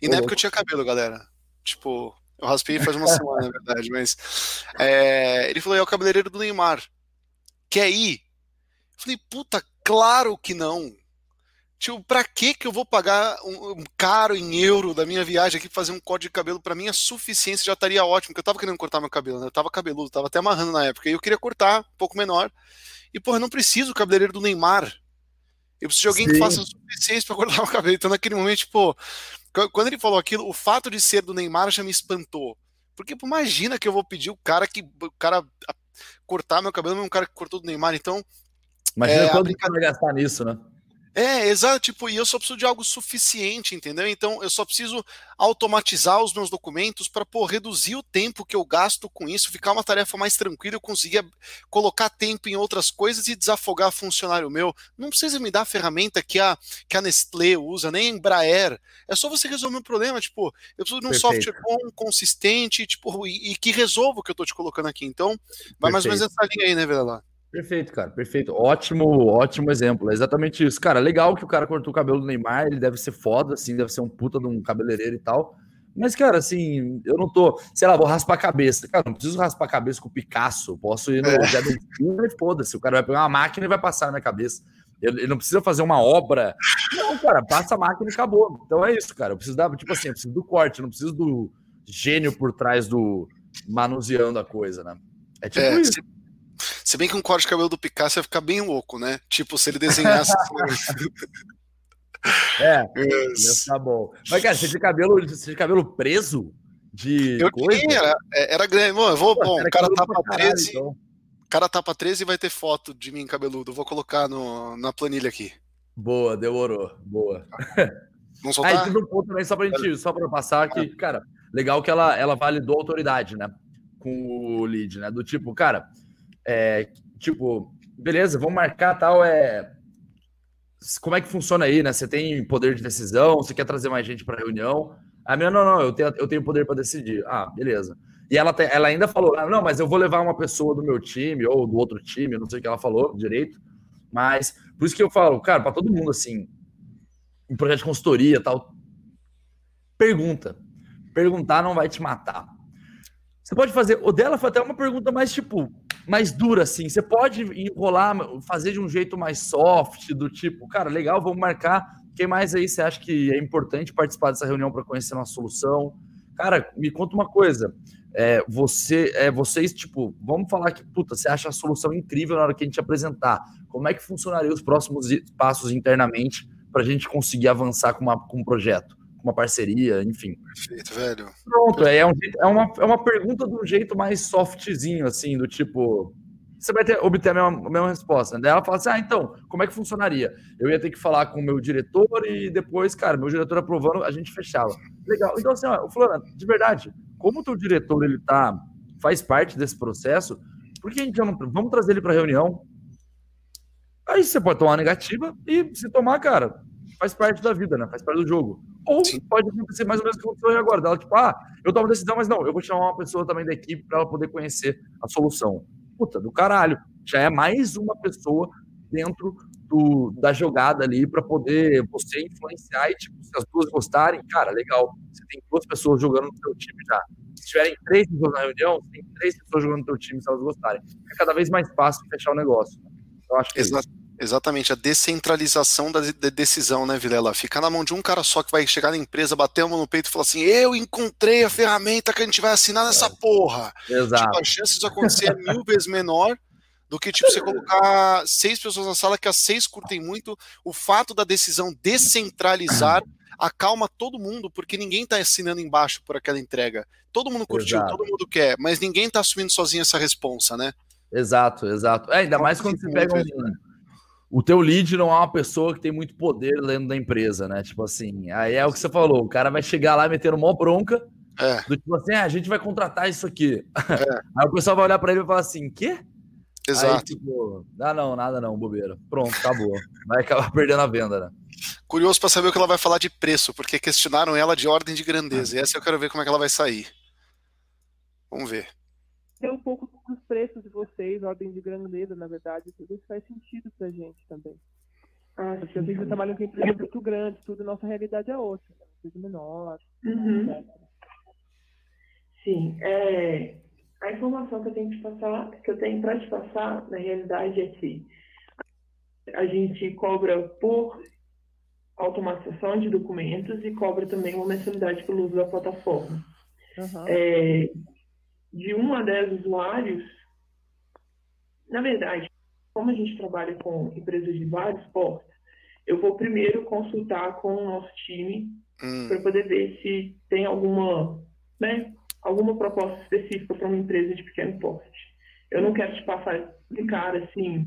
S3: E na época eu tinha cabelo, galera. Tipo, eu raspei faz uma semana, na verdade, mas. É, ele falou: é o cabeleireiro do Neymar. Quer ir? Eu falei: puta, claro que não. Tipo, pra que que eu vou pagar um, um, caro em euro da minha viagem aqui fazer um corte de cabelo? Pra mim, a suficiência já estaria ótimo, porque eu tava querendo cortar meu cabelo, né? Eu tava cabeludo, tava até amarrando na época, e eu queria cortar um pouco menor. E, porra, não preciso o cabeleireiro do Neymar. Eu preciso de alguém Sim. que faça o suficiência pra cortar o cabelo. Então, naquele momento, tipo, quando ele falou aquilo, o fato de ser do Neymar já me espantou. Porque pô, imagina que eu vou pedir o cara que o cara cortar meu cabelo, um cara que cortou do Neymar, então.
S4: Imagina é, quanto brincadeira... vai gastar nisso, né?
S3: É, exato, tipo, e eu só preciso de algo suficiente, entendeu? Então eu só preciso automatizar os meus documentos para reduzir o tempo que eu gasto com isso, ficar uma tarefa mais tranquila, eu conseguir colocar tempo em outras coisas e desafogar funcionário meu. Não precisa me dar a ferramenta que a, que a Nestlé usa, nem a Embraer. É só você resolver o problema, tipo, eu preciso de um Perfeito. software bom, consistente, tipo, e, e, que resolva o que eu tô te colocando aqui. Então, vai Perfeito. mais ou menos essa linha aí, né, Vela?
S4: Perfeito, cara, perfeito. Ótimo, ótimo exemplo. É exatamente isso. Cara, legal que o cara cortou o cabelo do Neymar, ele deve ser foda, assim, deve ser um puta de um cabeleireiro e tal. Mas, cara, assim, eu não tô, sei lá, vou raspar a cabeça. Cara, não preciso raspar a cabeça com o Picasso. Posso ir no é. e foda-se. O cara vai pegar uma máquina e vai passar na minha cabeça. Ele não precisa fazer uma obra. Não, cara, passa a máquina e acabou. Então é isso, cara. Eu preciso dar, tipo assim, eu preciso do corte, não preciso do gênio por trás do manuseando a coisa, né?
S3: É tipo é, isso. Se se bem que um corte de cabelo do Picasso ia ficar bem louco, né? Tipo, se ele desenhasse.
S4: é, tá bom. Mas, cara, você tinha cabelo, você tinha cabelo preso? De
S3: eu coisa? tinha, era, é, era grande. Bom, eu vou, Pô, bom, o cara tapa tá 13. Então. O cara tapa 13 e vai ter foto de mim cabeludo. Vou colocar no, na planilha aqui.
S4: Boa, demorou. Boa. Vamos soltar? Aí teve um ponto também, só pra gente, só pra passar, que, cara, legal que ela, ela validou a autoridade, né? Com o lead, né? Do tipo, cara, é, tipo, beleza, vamos marcar tal, é... Como é que funciona aí, né? Você tem poder de decisão, você quer trazer mais gente para reunião? A minha, não, não, eu tenho, eu tenho poder para decidir. Ah, beleza. E ela, ela ainda falou, ah, não, mas eu vou levar uma pessoa do meu time ou do outro time, não sei o que ela falou direito. Mas, por isso que eu falo, cara, para todo mundo, assim, em projeto de consultoria tal, pergunta. Perguntar não vai te matar. Você pode fazer. O dela foi até uma pergunta mais tipo, mais dura, assim. Você pode enrolar, fazer de um jeito mais soft, do tipo, cara, legal, vamos marcar. Quem mais aí você acha que é importante participar dessa reunião para conhecer uma solução? Cara, me conta uma coisa. É, você, é, vocês, tipo, vamos falar que, puta, você acha a solução incrível na hora que a gente apresentar. Como é que funcionaria os próximos passos internamente para a gente conseguir avançar com, uma, com um projeto? Uma parceria, enfim.
S3: Perfeito, velho.
S4: Pronto, é, é, um, é, uma, é uma pergunta de um jeito mais softzinho, assim, do tipo. Você vai ter, obter a mesma, a mesma resposta. Daí ela fala assim: ah, então, como é que funcionaria? Eu ia ter que falar com o meu diretor e depois, cara, meu diretor aprovando, a gente fechava. Legal. Então, assim, ó, Flora, de verdade, como o teu diretor ele tá, faz parte desse processo, por que a gente não. Vamos trazer ele para reunião. Aí você pode tomar negativa e se tomar, cara, faz parte da vida, né? Faz parte do jogo. Ou Sim. pode acontecer mais ou menos o que aconteceu agora. Ela, tipo, ah, eu tomo decisão, mas não, eu vou chamar uma pessoa também da equipe para ela poder conhecer a solução. Puta, do caralho. Já é mais uma pessoa dentro do, da jogada ali para poder você influenciar e, tipo, se as duas gostarem, cara, legal. Você tem duas pessoas jogando no seu time já. Se tiverem três pessoas na reunião, tem três pessoas jogando no seu time se elas gostarem. É cada vez mais fácil fechar o negócio.
S3: Eu acho que é Exato. É Exatamente, a descentralização da decisão, né, Vilela? Fica na mão de um cara só que vai chegar na empresa, bater a mão no peito e falar assim: eu encontrei a ferramenta que a gente vai assinar nessa é. porra.
S4: Exato.
S3: Tipo, a chance disso acontecer é mil vezes menor do que tipo, você colocar seis pessoas na sala que as seis curtem muito. O fato da decisão descentralizar acalma todo mundo, porque ninguém está assinando embaixo por aquela entrega. Todo mundo curtiu, exato. todo mundo quer, mas ninguém está assumindo sozinho essa responsa, né?
S4: Exato, exato. É, ainda mais quando você pega um, o teu lead não é uma pessoa que tem muito poder dentro da empresa, né? Tipo assim, aí é o que você falou, o cara vai chegar lá metendo mó bronca, é. do tipo assim, ah, a gente vai contratar isso aqui. É. Aí o pessoal vai olhar para ele e falar assim, quê?
S3: Exato. Aí,
S4: tipo, ah, não, nada não, bobeira. Pronto, acabou. vai acabar perdendo a venda, né?
S3: Curioso para saber o que ela vai falar de preço, porque questionaram ela de ordem de grandeza. E essa eu quero ver como é que ela vai sair. Vamos ver.
S6: Tem um pouco preços de vocês, ordem de grandeza, na verdade, tudo isso faz sentido pra gente também. Ah, Porque às vezes trabalham com empresas muito grandes, tudo, nossa realidade é outra, né? coisa menor,
S5: uhum. Sim, é, a informação que eu tenho que passar, que eu tenho para te passar, na realidade, é que a gente cobra por automatização de documentos e cobra também uma mensalidade pelo uso da plataforma. Uhum. É, de 1 a 10 usuários, na verdade, como a gente trabalha com empresas de vários portos, eu vou primeiro consultar com o nosso time hum. para poder ver se tem alguma, né, alguma proposta específica para uma empresa de pequeno porte. Eu não quero te passar de cara assim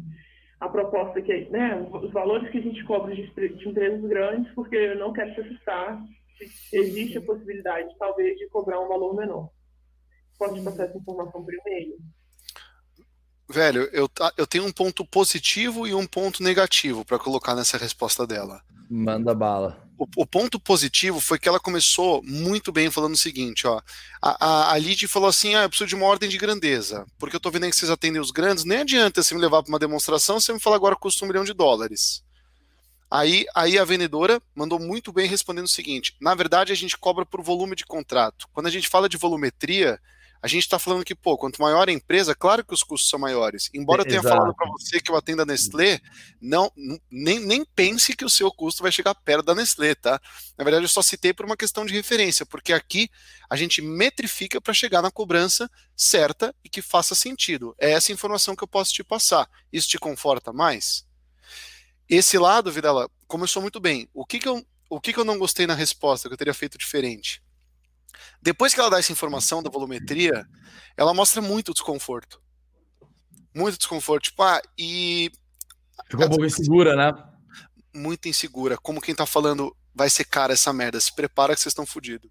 S5: a proposta que, né, os valores que a gente cobra de, de empresas grandes, porque eu não quero te assustar. Existe a possibilidade, talvez, de cobrar um valor menor. Pode passar essa informação por e-mail.
S3: Velho, eu, eu tenho um ponto positivo e um ponto negativo para colocar nessa resposta dela.
S4: Manda bala.
S3: O, o, ponto positivo foi que ela começou muito bem falando o seguinte, ó. A, a, a Lid falou assim: ah, eu preciso de uma ordem de grandeza, porque eu tô vendo que vocês atendem os grandes, nem adianta você me levar para uma demonstração, você me falar agora custa um milhão de dólares. Aí, aí a vendedora mandou muito bem respondendo o seguinte: na verdade, a gente cobra por volume de contrato. Quando a gente fala de volumetria, a gente está falando que, pô, quanto maior a empresa, claro que os custos são maiores. Embora eu tenha Exato. falado para você que eu atendo a Nestlé, não, nem, nem pense que o seu custo vai chegar perto da Nestlé, tá? Na verdade, eu só citei por uma questão de referência, porque aqui a gente metrifica para chegar na cobrança certa e que faça sentido. É essa informação que eu posso te passar. Isso te conforta mais? Esse lado, Vidala, começou muito bem. O que, que, eu, o que, que eu não gostei na resposta, que eu teria feito diferente? Depois que ela dá essa informação da volumetria, ela mostra muito desconforto. Muito desconforto. Tipo, ah, e.
S4: Ficou um pouco insegura, né?
S3: Muito insegura. Como quem tá falando, vai ser cara essa merda. Se prepara que vocês estão fodidos.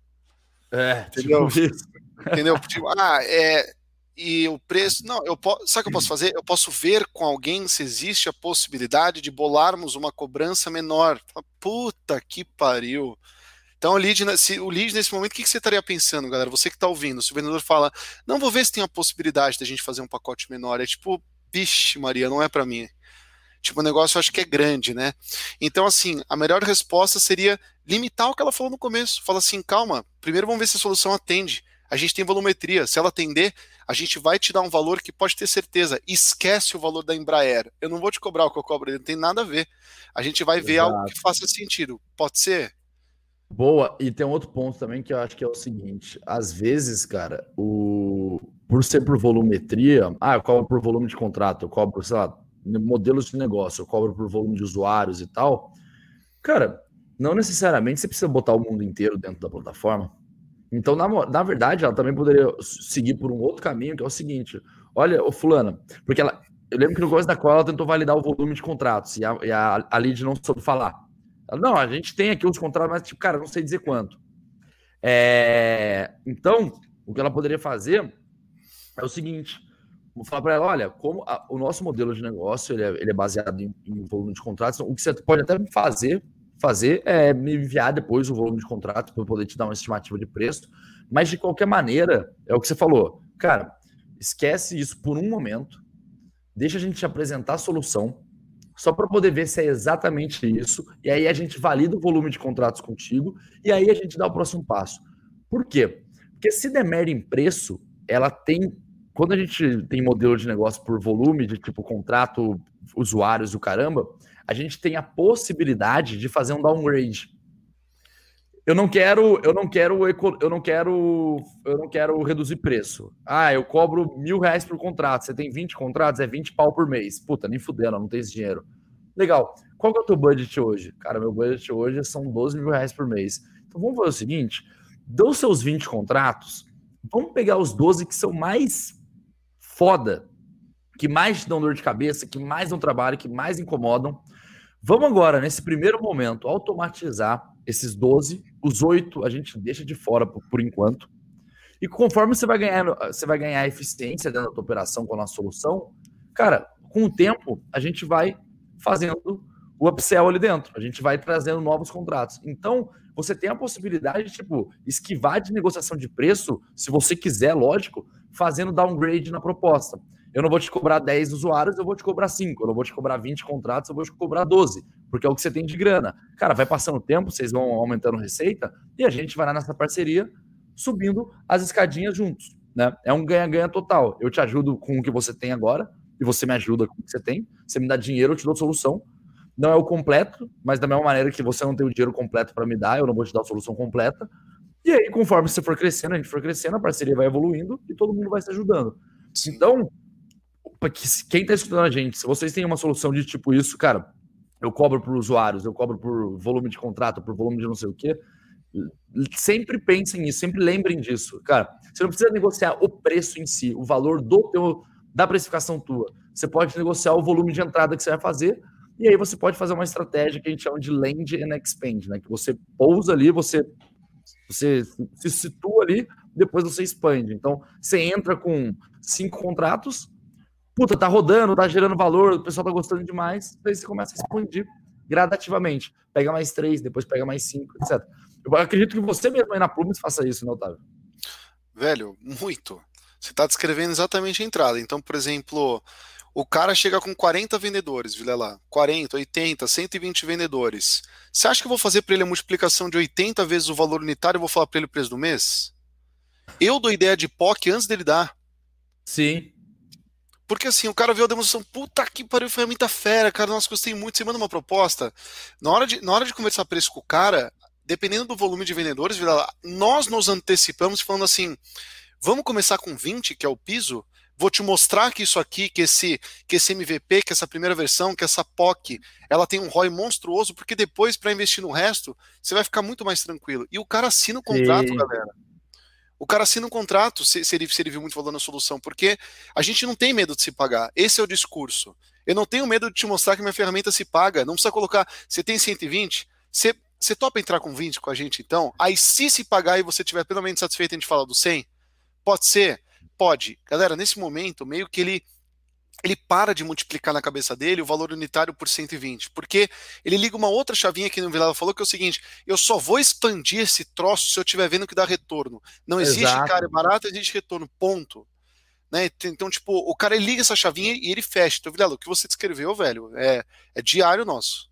S4: É, entendeu? Tipo.
S3: Entendeu? Tipo, ah, é. E o preço. Não, eu posso. Sabe o que eu posso fazer? Eu posso ver com alguém se existe a possibilidade de bolarmos uma cobrança menor. Puta que pariu. Então, o lead, se, o lead nesse momento, o que, que você estaria pensando, galera? Você que está ouvindo, se o vendedor fala, não vou ver se tem a possibilidade da gente fazer um pacote menor, é tipo, vixe, Maria, não é para mim. Tipo, o negócio eu acho que é grande, né? Então, assim, a melhor resposta seria limitar o que ela falou no começo. Fala assim, calma, primeiro vamos ver se a solução atende. A gente tem volumetria. Se ela atender, a gente vai te dar um valor que pode ter certeza. Esquece o valor da Embraer. Eu não vou te cobrar o que eu cobro, não tem nada a ver. A gente vai ver algo que faça sentido. Pode ser?
S4: Boa, e tem um outro ponto também que eu acho que é o seguinte: às vezes, cara, o por ser por volumetria, ah, eu cobro por volume de contrato, eu cobro, sei lá, modelos de negócio, eu cobro por volume de usuários e tal. Cara, não necessariamente você precisa botar o mundo inteiro dentro da plataforma. Então, na, na verdade, ela também poderia seguir por um outro caminho, que é o seguinte: olha, o fulana, porque ela. Eu lembro que no começo da qual ela tentou validar o volume de contratos e a, a, a lead não soube falar. Não, a gente tem aqui os contratos, mas, tipo, cara, não sei dizer quanto. É... Então, o que ela poderia fazer é o seguinte: vou falar para ela, olha, como a, o nosso modelo de negócio ele é, ele é baseado em, em, volume de contratos, então, o que você pode até fazer, fazer é me enviar depois o volume de contrato para poder te dar uma estimativa de preço, mas de qualquer maneira, é o que você falou, cara, esquece isso por um momento, deixa a gente te apresentar a solução, só para poder ver se é exatamente isso. E aí a gente valida o volume de contratos contigo e aí a gente dá o próximo passo. Por quê? Porque se der merda em preço, ela tem. Quando a gente tem modelo de negócio por volume, de tipo contrato, usuários o caramba, a gente tem a possibilidade de fazer um downgrade. Eu não quero, eu não quero, eu não quero, eu não quero reduzir preço. Ah, eu cobro mil reais por contrato. Você tem 20 contratos, é 20 pau por mês. Puta, nem fudendo, não tem esse dinheiro. Legal. Qual que é o teu budget hoje? Cara, meu budget hoje são 12 mil reais por mês. Então vamos fazer o seguinte: dos seus 20 contratos, vamos pegar os 12 que são mais foda, que mais te dão dor de cabeça, que mais dão trabalho, que mais incomodam. Vamos agora, nesse primeiro momento, automatizar esses 12, os 8 a gente deixa de fora por, por enquanto. E conforme você vai ganhar, você vai ganhar eficiência dentro da tua operação com a nossa solução, cara, com o tempo a gente vai fazendo o upsell ali dentro, a gente vai trazendo novos contratos. Então, você tem a possibilidade de, tipo, esquivar de negociação de preço, se você quiser, lógico, fazendo downgrade na proposta. Eu não vou te cobrar 10 usuários, eu vou te cobrar 5. Eu não vou te cobrar 20 contratos, eu vou te cobrar 12 porque é o que você tem de grana. Cara, vai passando o tempo, vocês vão aumentando receita e a gente vai lá nessa parceria subindo as escadinhas juntos, né? É um ganha-ganha total. Eu te ajudo com o que você tem agora e você me ajuda com o que você tem. Você me dá dinheiro, eu te dou solução. não é o completo, mas da mesma maneira que você não tem o dinheiro completo para me dar, eu não vou te dar a solução completa. E aí, conforme você for crescendo, a gente for crescendo, a parceria vai evoluindo e todo mundo vai se ajudando. Então, quem está escutando a gente, se vocês têm uma solução de tipo isso, cara, eu cobro por usuários, eu cobro por volume de contrato, por volume de não sei o quê, sempre pensem nisso, sempre lembrem disso. Cara, você não precisa negociar o preço em si, o valor do teu, da precificação tua. Você pode negociar o volume de entrada que você vai fazer, e aí você pode fazer uma estratégia que a gente chama de land and expand, né? Que você pousa ali, você, você se situa ali, depois você expande. Então, você entra com cinco contratos, puta, tá rodando, tá gerando valor, o pessoal tá gostando demais, aí você começa a expandir gradativamente. Pega mais três, depois pega mais cinco, etc. Eu acredito que você mesmo aí na Plumes faça isso, né, Otávio?
S3: Velho, muito. Você está descrevendo exatamente a entrada. Então, por exemplo, o cara chega com 40 vendedores, Vilela. 40, 80, 120 vendedores. Você acha que eu vou fazer para ele a multiplicação de 80 vezes o valor unitário e vou falar para ele o preço do mês? Eu dou ideia de POC antes dele dar.
S4: Sim.
S3: Porque assim, o cara viu a demonstração, puta que pariu, foi muita fera, cara, nossa, gostei muito, você manda uma proposta. Na hora de, na hora de conversar preço com o cara, dependendo do volume de vendedores, nós nos antecipamos falando assim, vamos começar com 20, que é o piso, vou te mostrar que isso aqui, que esse, que esse MVP, que essa primeira versão, que essa POC, ela tem um ROI monstruoso, porque depois, para investir no resto, você vai ficar muito mais tranquilo. E o cara assina o contrato, Sim. galera o cara assina um contrato se, se, ele, se ele viu muito valor na solução, porque a gente não tem medo de se pagar. Esse é o discurso. Eu não tenho medo de te mostrar que minha ferramenta se paga. Não precisa colocar. Você tem 120, você, você topa entrar com 20 com a gente então? Aí, se se pagar e você estiver plenamente satisfeito, a gente fala do 100? Pode ser? Pode. Galera, nesse momento, meio que ele ele para de multiplicar na cabeça dele o valor unitário por 120, porque ele liga uma outra chavinha que no Vilela falou que é o seguinte: eu só vou expandir esse troço se eu estiver vendo que dá retorno. Não existe Exato. cara barato, existe retorno, ponto. Né? Então, tipo, o cara liga essa chavinha e ele fecha. Então, Vilela, o que você descreveu, velho, é, é diário nosso.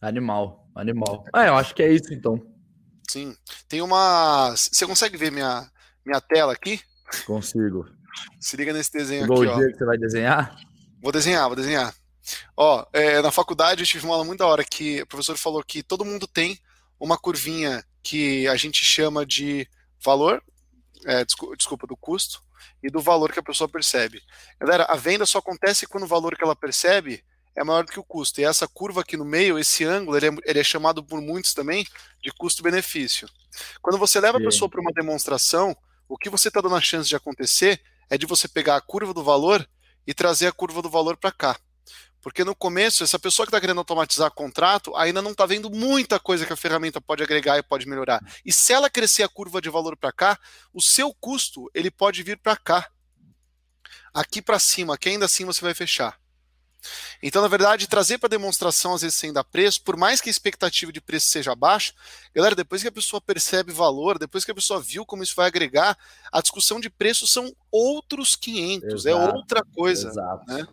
S4: Animal, animal. Ah, eu acho que é isso então.
S3: Sim. Tem uma. Você consegue ver minha, minha tela aqui?
S4: Consigo.
S3: Se liga nesse desenho Igual aqui,
S4: o dia que você vai desenhar?
S3: Vou desenhar, vou desenhar. Ó, é, na faculdade eu tive uma aula muito da hora que o professor falou que todo mundo tem uma curvinha que a gente chama de valor, é, desculpa, do custo, e do valor que a pessoa percebe. Galera, a venda só acontece quando o valor que ela percebe é maior do que o custo. E essa curva aqui no meio, esse ângulo, ele é, ele é chamado por muitos também de custo-benefício. Quando você leva Sim. a pessoa para uma demonstração, o que você está dando a chance de acontecer é de você pegar a curva do valor e trazer a curva do valor para cá. Porque no começo, essa pessoa que está querendo automatizar contrato ainda não está vendo muita coisa que a ferramenta pode agregar e pode melhorar. E se ela crescer a curva de valor para cá, o seu custo ele pode vir para cá. Aqui para cima, que ainda assim você vai fechar. Então, na verdade, trazer para demonstração, às vezes, sem dar preço, por mais que a expectativa de preço seja baixa, galera, depois que a pessoa percebe valor, depois que a pessoa viu como isso vai agregar, a discussão de preço são outros 500, é exato, é outra coisa. Exato. Né?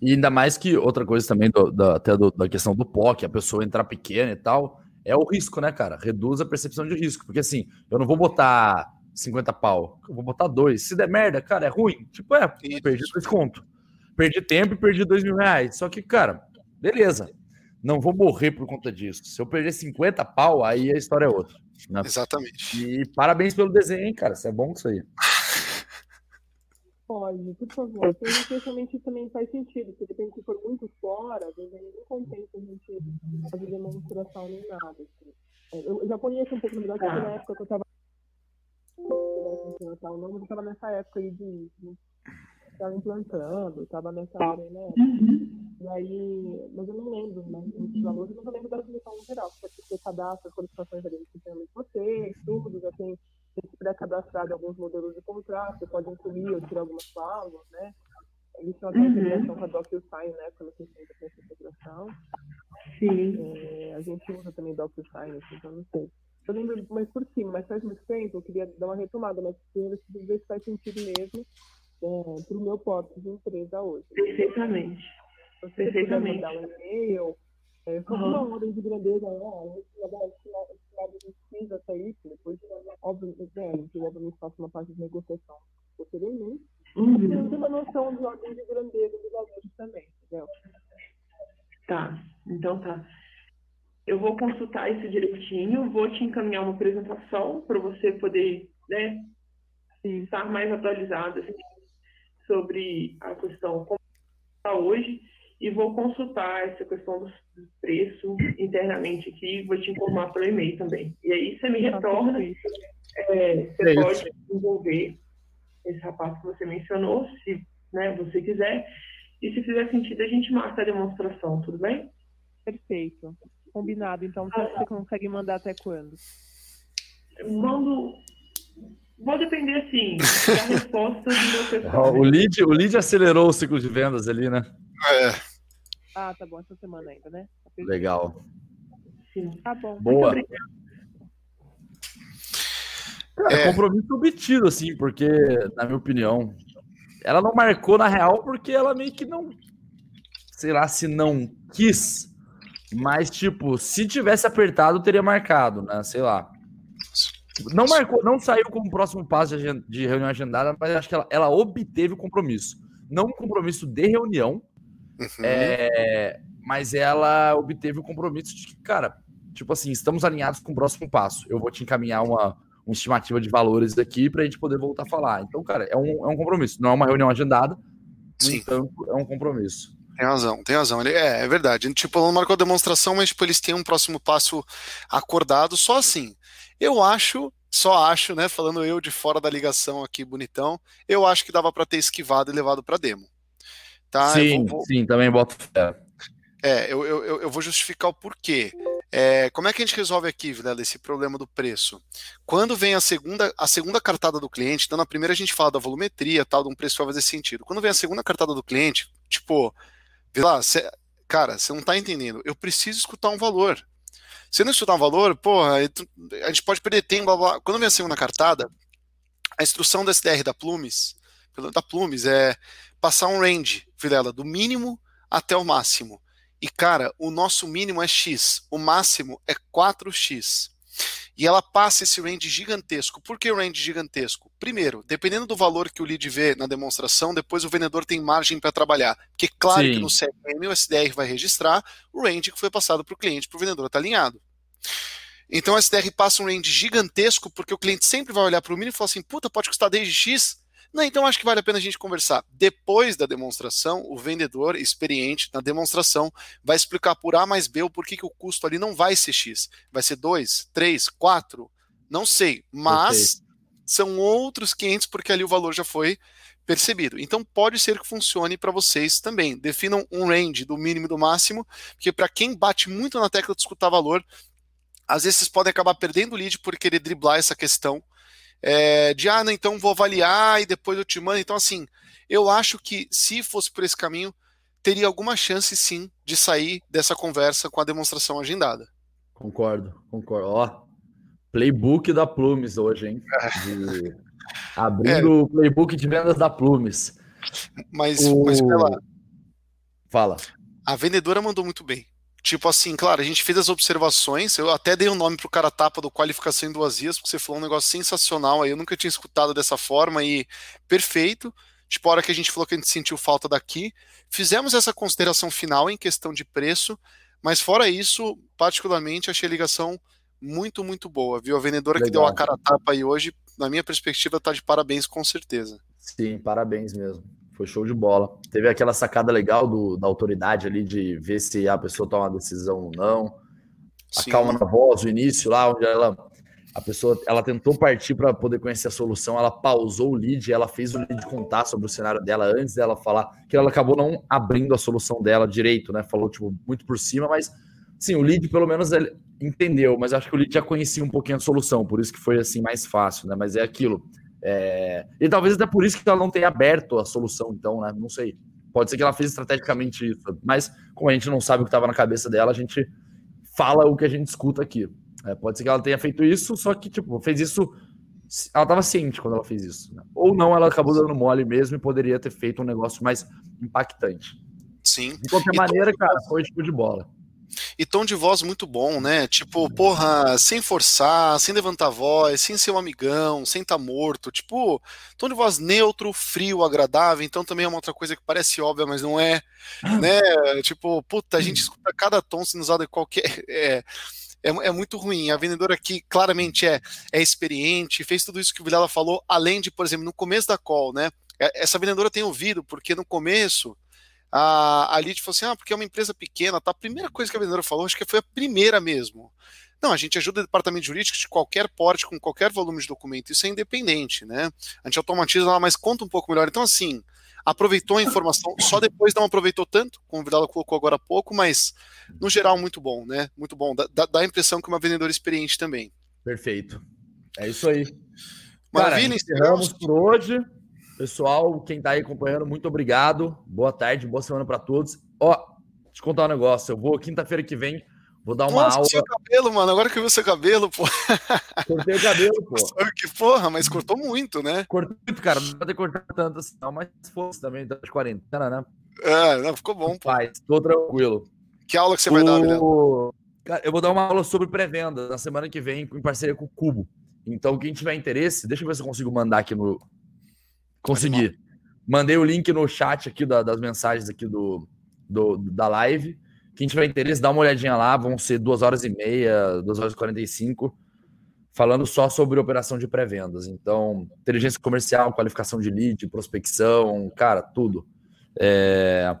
S4: E ainda mais que outra coisa também, do, da, até do, da questão do POC, a pessoa entrar pequena e tal, é o risco, né, cara? Reduz a percepção de risco. Porque assim, eu não vou botar 50 pau, eu vou botar dois. Se der merda, cara, é ruim. Tipo, é, perdi dois conto perdi tempo e perdi dois mil reais. Só que, cara, beleza. Não vou morrer por conta disso. Se eu perder 50 pau, aí a história é outra.
S3: Né? Exatamente.
S4: E parabéns pelo desenho, hein, cara. Isso é bom isso aí.
S6: Pode, por favor. Principalmente também faz sentido, porque depende se for muito fora, às vezes não compensa a gente fazer demonstração nem nada. Assim. É, eu já conheço um pouco, na verdade, na época que eu estava. Não, eu estava nessa época aí de estava implantando, estava nessa tá. área, né? Uhum. E aí, mas eu não lembro, né? Os valores, eu não lembro da definição no geral. Porque você cadastra as qualificações ali que tem você, tudo, já tem, pré-cadastrado alguns modelos de contrato, você pode incluir ou tirar algumas cláusulas, né? Eles têm até uhum. integração com a DocuSign, né? Quando você tem essa integração. Sim. É, a gente usa também DocuSign, assim, então não sei. Eu lembro mais por cima, mas faz muito tempo, eu queria dar uma retomada, mas primeiro ver se faz sentido mesmo é, para o meu porte de empresa hoje.
S5: Perfeitamente.
S6: Se você Perfeitamente. mandar um e-mail, é, uhum. uma ordem de grandeza, né? estimado de precisa sair, depois, óbvio, né, a gente obviamente faça uma parte de negociação posteriormente. Uhum. Tem uma noção de ordem de grandeza dos valores também, entendeu?
S5: Tá. Então tá. Eu vou consultar isso direitinho, vou te encaminhar uma apresentação para você poder né, estar mais atualizado assim, sobre a questão como está hoje e vou consultar essa questão do preço internamente aqui, vou te informar pelo e-mail também. E aí você me tá retorna, é, você é pode desenvolver esse rapaz que você mencionou, se né, você quiser, e se fizer sentido a gente marca a demonstração, tudo bem?
S6: Perfeito. Combinado. Então, ah, você consegue mandar até quando?
S5: Mando Vou depender, assim, da resposta do meu pessoal.
S4: O lead, o lead acelerou o ciclo de vendas ali, né?
S3: É.
S6: Ah, tá bom, essa semana ainda, né?
S4: Legal.
S5: Sim.
S6: Tá bom.
S4: Boa. Cara, é. compromisso obtido, assim, porque, na minha opinião, ela não marcou na real porque ela meio que não, sei lá, se não quis, mas, tipo, se tivesse apertado, teria marcado, né? Sei lá. Não marcou, não saiu como próximo passo de reunião agendada, mas acho que ela, ela obteve o compromisso. Não um compromisso de reunião, uhum. é, mas ela obteve o compromisso de que, cara, tipo assim, estamos alinhados com o próximo passo. Eu vou te encaminhar uma, uma estimativa de valores aqui para a gente poder voltar a falar. Então, cara, é um, é um compromisso. Não é uma reunião agendada, Sim. então é um compromisso.
S3: Tem razão, tem razão. Ele, é, é verdade. Tipo, não marcou demonstração, mas tipo, eles têm um próximo passo acordado. Só assim, eu acho, só acho, né? Falando eu de fora da ligação aqui, bonitão, eu acho que dava para ter esquivado e levado para demo. Tá?
S4: Sim, vou, vou... sim, também boto fé.
S3: É, eu, eu, eu vou justificar o porquê. É, como é que a gente resolve aqui, Vilela, esse problema do preço? Quando vem a segunda, a segunda cartada do cliente, então na primeira a gente fala da volumetria, tal, de um preço vai fazer sentido. Quando vem a segunda cartada do cliente, tipo, Vilela, cê, cara, você não está entendendo, eu preciso escutar um valor. Se não estudar um valor, porra, a gente pode perder tempo. Blá, blá. Quando vem a segunda cartada, a instrução da SDR da Plumes, da Plumes, é passar um range, Vilela, do mínimo até o máximo. E, cara, o nosso mínimo é X, o máximo é 4X. E ela passa esse range gigantesco. Por que o range gigantesco? Primeiro, dependendo do valor que o lead vê na demonstração, depois o vendedor tem margem para trabalhar. Porque, claro Sim. que no CRM o SDR vai registrar o range que foi passado para o cliente, para o vendedor estar tá alinhado. Então o SDR passa um range gigantesco, porque o cliente sempre vai olhar para o mínimo e falar assim: puta, pode custar desde X? Não, então acho que vale a pena a gente conversar. Depois da demonstração, o vendedor experiente na demonstração vai explicar por A mais B o porquê que o custo ali não vai ser X. Vai ser 2, 3, 4, não sei. Mas okay. são outros 500 porque ali o valor já foi percebido. Então pode ser que funcione para vocês também. Definam um range do mínimo e do máximo, porque para quem bate muito na tecla de escutar valor, às vezes vocês podem acabar perdendo o lead por querer driblar essa questão é, de, ah, não, então vou avaliar e depois eu te mando. Então, assim, eu acho que se fosse por esse caminho, teria alguma chance sim de sair dessa conversa com a demonstração agendada.
S4: Concordo, concordo. Ó, playbook da Plumes hoje, hein? De... Abrindo é. o playbook de vendas da Plumes.
S3: Mas, o... mas pela...
S4: Fala.
S3: A vendedora mandou muito bem. Tipo assim, claro, a gente fez as observações, eu até dei o um nome pro cara tapa do qualificação em duas vias, porque você falou um negócio sensacional aí, eu nunca tinha escutado dessa forma e perfeito. Tipo, a hora que a gente falou que a gente sentiu falta daqui, fizemos essa consideração final em questão de preço, mas fora isso, particularmente, achei a ligação muito, muito boa, viu? A vendedora Legal. que deu a cara tapa aí hoje, na minha perspectiva, tá de parabéns com certeza.
S4: Sim, parabéns mesmo. Foi show de bola. Teve aquela sacada legal do, da autoridade ali de ver se a pessoa toma uma decisão ou não. A Sim. calma na voz, o início lá, onde ela a pessoa ela tentou partir para poder conhecer a solução, ela pausou o lead, ela fez o lead contar sobre o cenário dela antes dela falar, que ela acabou não abrindo a solução dela direito, né? Falou tipo muito por cima, mas sim, o lead pelo menos ele entendeu, mas acho que o lead já conhecia um pouquinho a solução, por isso que foi assim mais fácil, né? Mas é aquilo. É... E talvez até por isso que ela não tenha aberto a solução, então, né? Não sei. Pode ser que ela fez estrategicamente isso, mas como a gente não sabe o que estava na cabeça dela, a gente fala o que a gente escuta aqui. É, pode ser que ela tenha feito isso, só que, tipo, fez isso. Ela estava ciente quando ela fez isso. Né? Ou não, ela acabou dando mole mesmo e poderia ter feito um negócio mais impactante.
S3: Sim.
S4: De qualquer maneira, cara, foi tipo de bola.
S3: E tom de voz muito bom, né? Tipo, porra, sem forçar, sem levantar a voz, sem ser um amigão, sem estar tá morto. Tipo, tom de voz neutro, frio, agradável. Então também é uma outra coisa que parece óbvia, mas não é. Né? Tipo, puta, a gente escuta cada tom sendo usado em qualquer. É, é, é, muito ruim. A vendedora aqui claramente é, é experiente, fez tudo isso que o Vilela falou, além de, por exemplo, no começo da call, né? É, essa vendedora tem ouvido, porque no começo a, a Lid falou assim: ah, porque é uma empresa pequena, tá? A primeira coisa que a vendedora falou, acho que foi a primeira mesmo. Não, a gente ajuda o departamento jurídico de qualquer porte, com qualquer volume de documento, isso é independente, né? A gente automatiza lá, mas conta um pouco melhor. Então, assim, aproveitou a informação, só depois não aproveitou tanto, o Vidal colocou agora há pouco, mas no geral muito bom, né? Muito bom. Dá, dá a impressão que é uma vendedora experiente também.
S4: Perfeito. É isso aí. Maravilha, Cara, encerramos por hoje. Pessoal, quem está aí acompanhando, muito obrigado. Boa tarde, boa semana para todos. Ó, te contar um negócio. Eu vou quinta-feira que vem, vou dar uma Nossa, aula.
S3: seu cabelo, mano. Agora que eu vi o seu cabelo, pô.
S4: Cortei o cabelo, pô.
S3: Que porra, mas cortou muito, né?
S4: Cortou muito, cara. Não pode ter cortado tanto assim, não, mas fosse também, das tá quarentena, né?
S3: É, não, ficou bom,
S4: pô. Faz, tô tranquilo.
S3: Que aula que você o... vai dar, Guilherme?
S4: Cara, eu vou dar uma aula sobre pré-venda na semana que vem, em parceria com o Cubo. Então, quem tiver interesse, deixa eu ver se eu consigo mandar aqui no, Consegui. Mandei o link no chat aqui da, das mensagens aqui do, do, da live. Quem tiver interesse, dá uma olhadinha lá. Vão ser duas horas e meia, duas horas e quarenta e cinco, falando só sobre operação de pré-vendas. Então, inteligência comercial, qualificação de lead, prospecção, cara, tudo. É...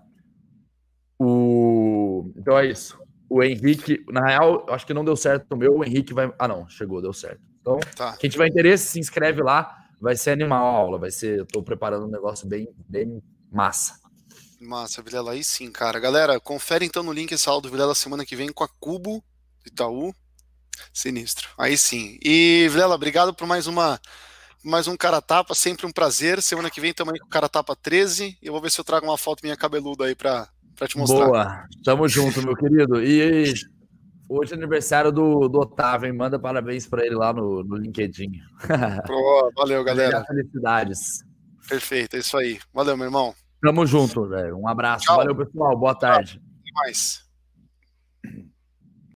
S4: O... Então é isso. O Henrique, na real, acho que não deu certo o meu. O Henrique vai. Ah, não, chegou, deu certo. Então, tá. quem tiver interesse, se inscreve lá vai ser animal a aula, vai ser, eu tô preparando um negócio bem, bem massa.
S3: Massa, Vilela, aí sim, cara. Galera, confere então no link essa aula do Vilela semana que vem com a Cubo Itaú. Sinistro. Aí sim. E, Vilela, obrigado por mais uma mais um cara tapa, sempre um prazer. Semana que vem também com o cara tapa 13. Eu vou ver se eu trago uma foto minha cabeluda aí para te mostrar.
S4: Boa. Tamo junto, meu querido. E Hoje é aniversário do, do Otávio, hein? Manda parabéns para ele lá no, no LinkedIn.
S3: Pô, valeu, galera.
S4: Felicidades.
S3: Perfeito, é isso aí. Valeu, meu irmão.
S4: Tamo junto, velho. Um abraço. Tchau. Valeu, pessoal. Boa tarde. Tchau.
S3: Até mais.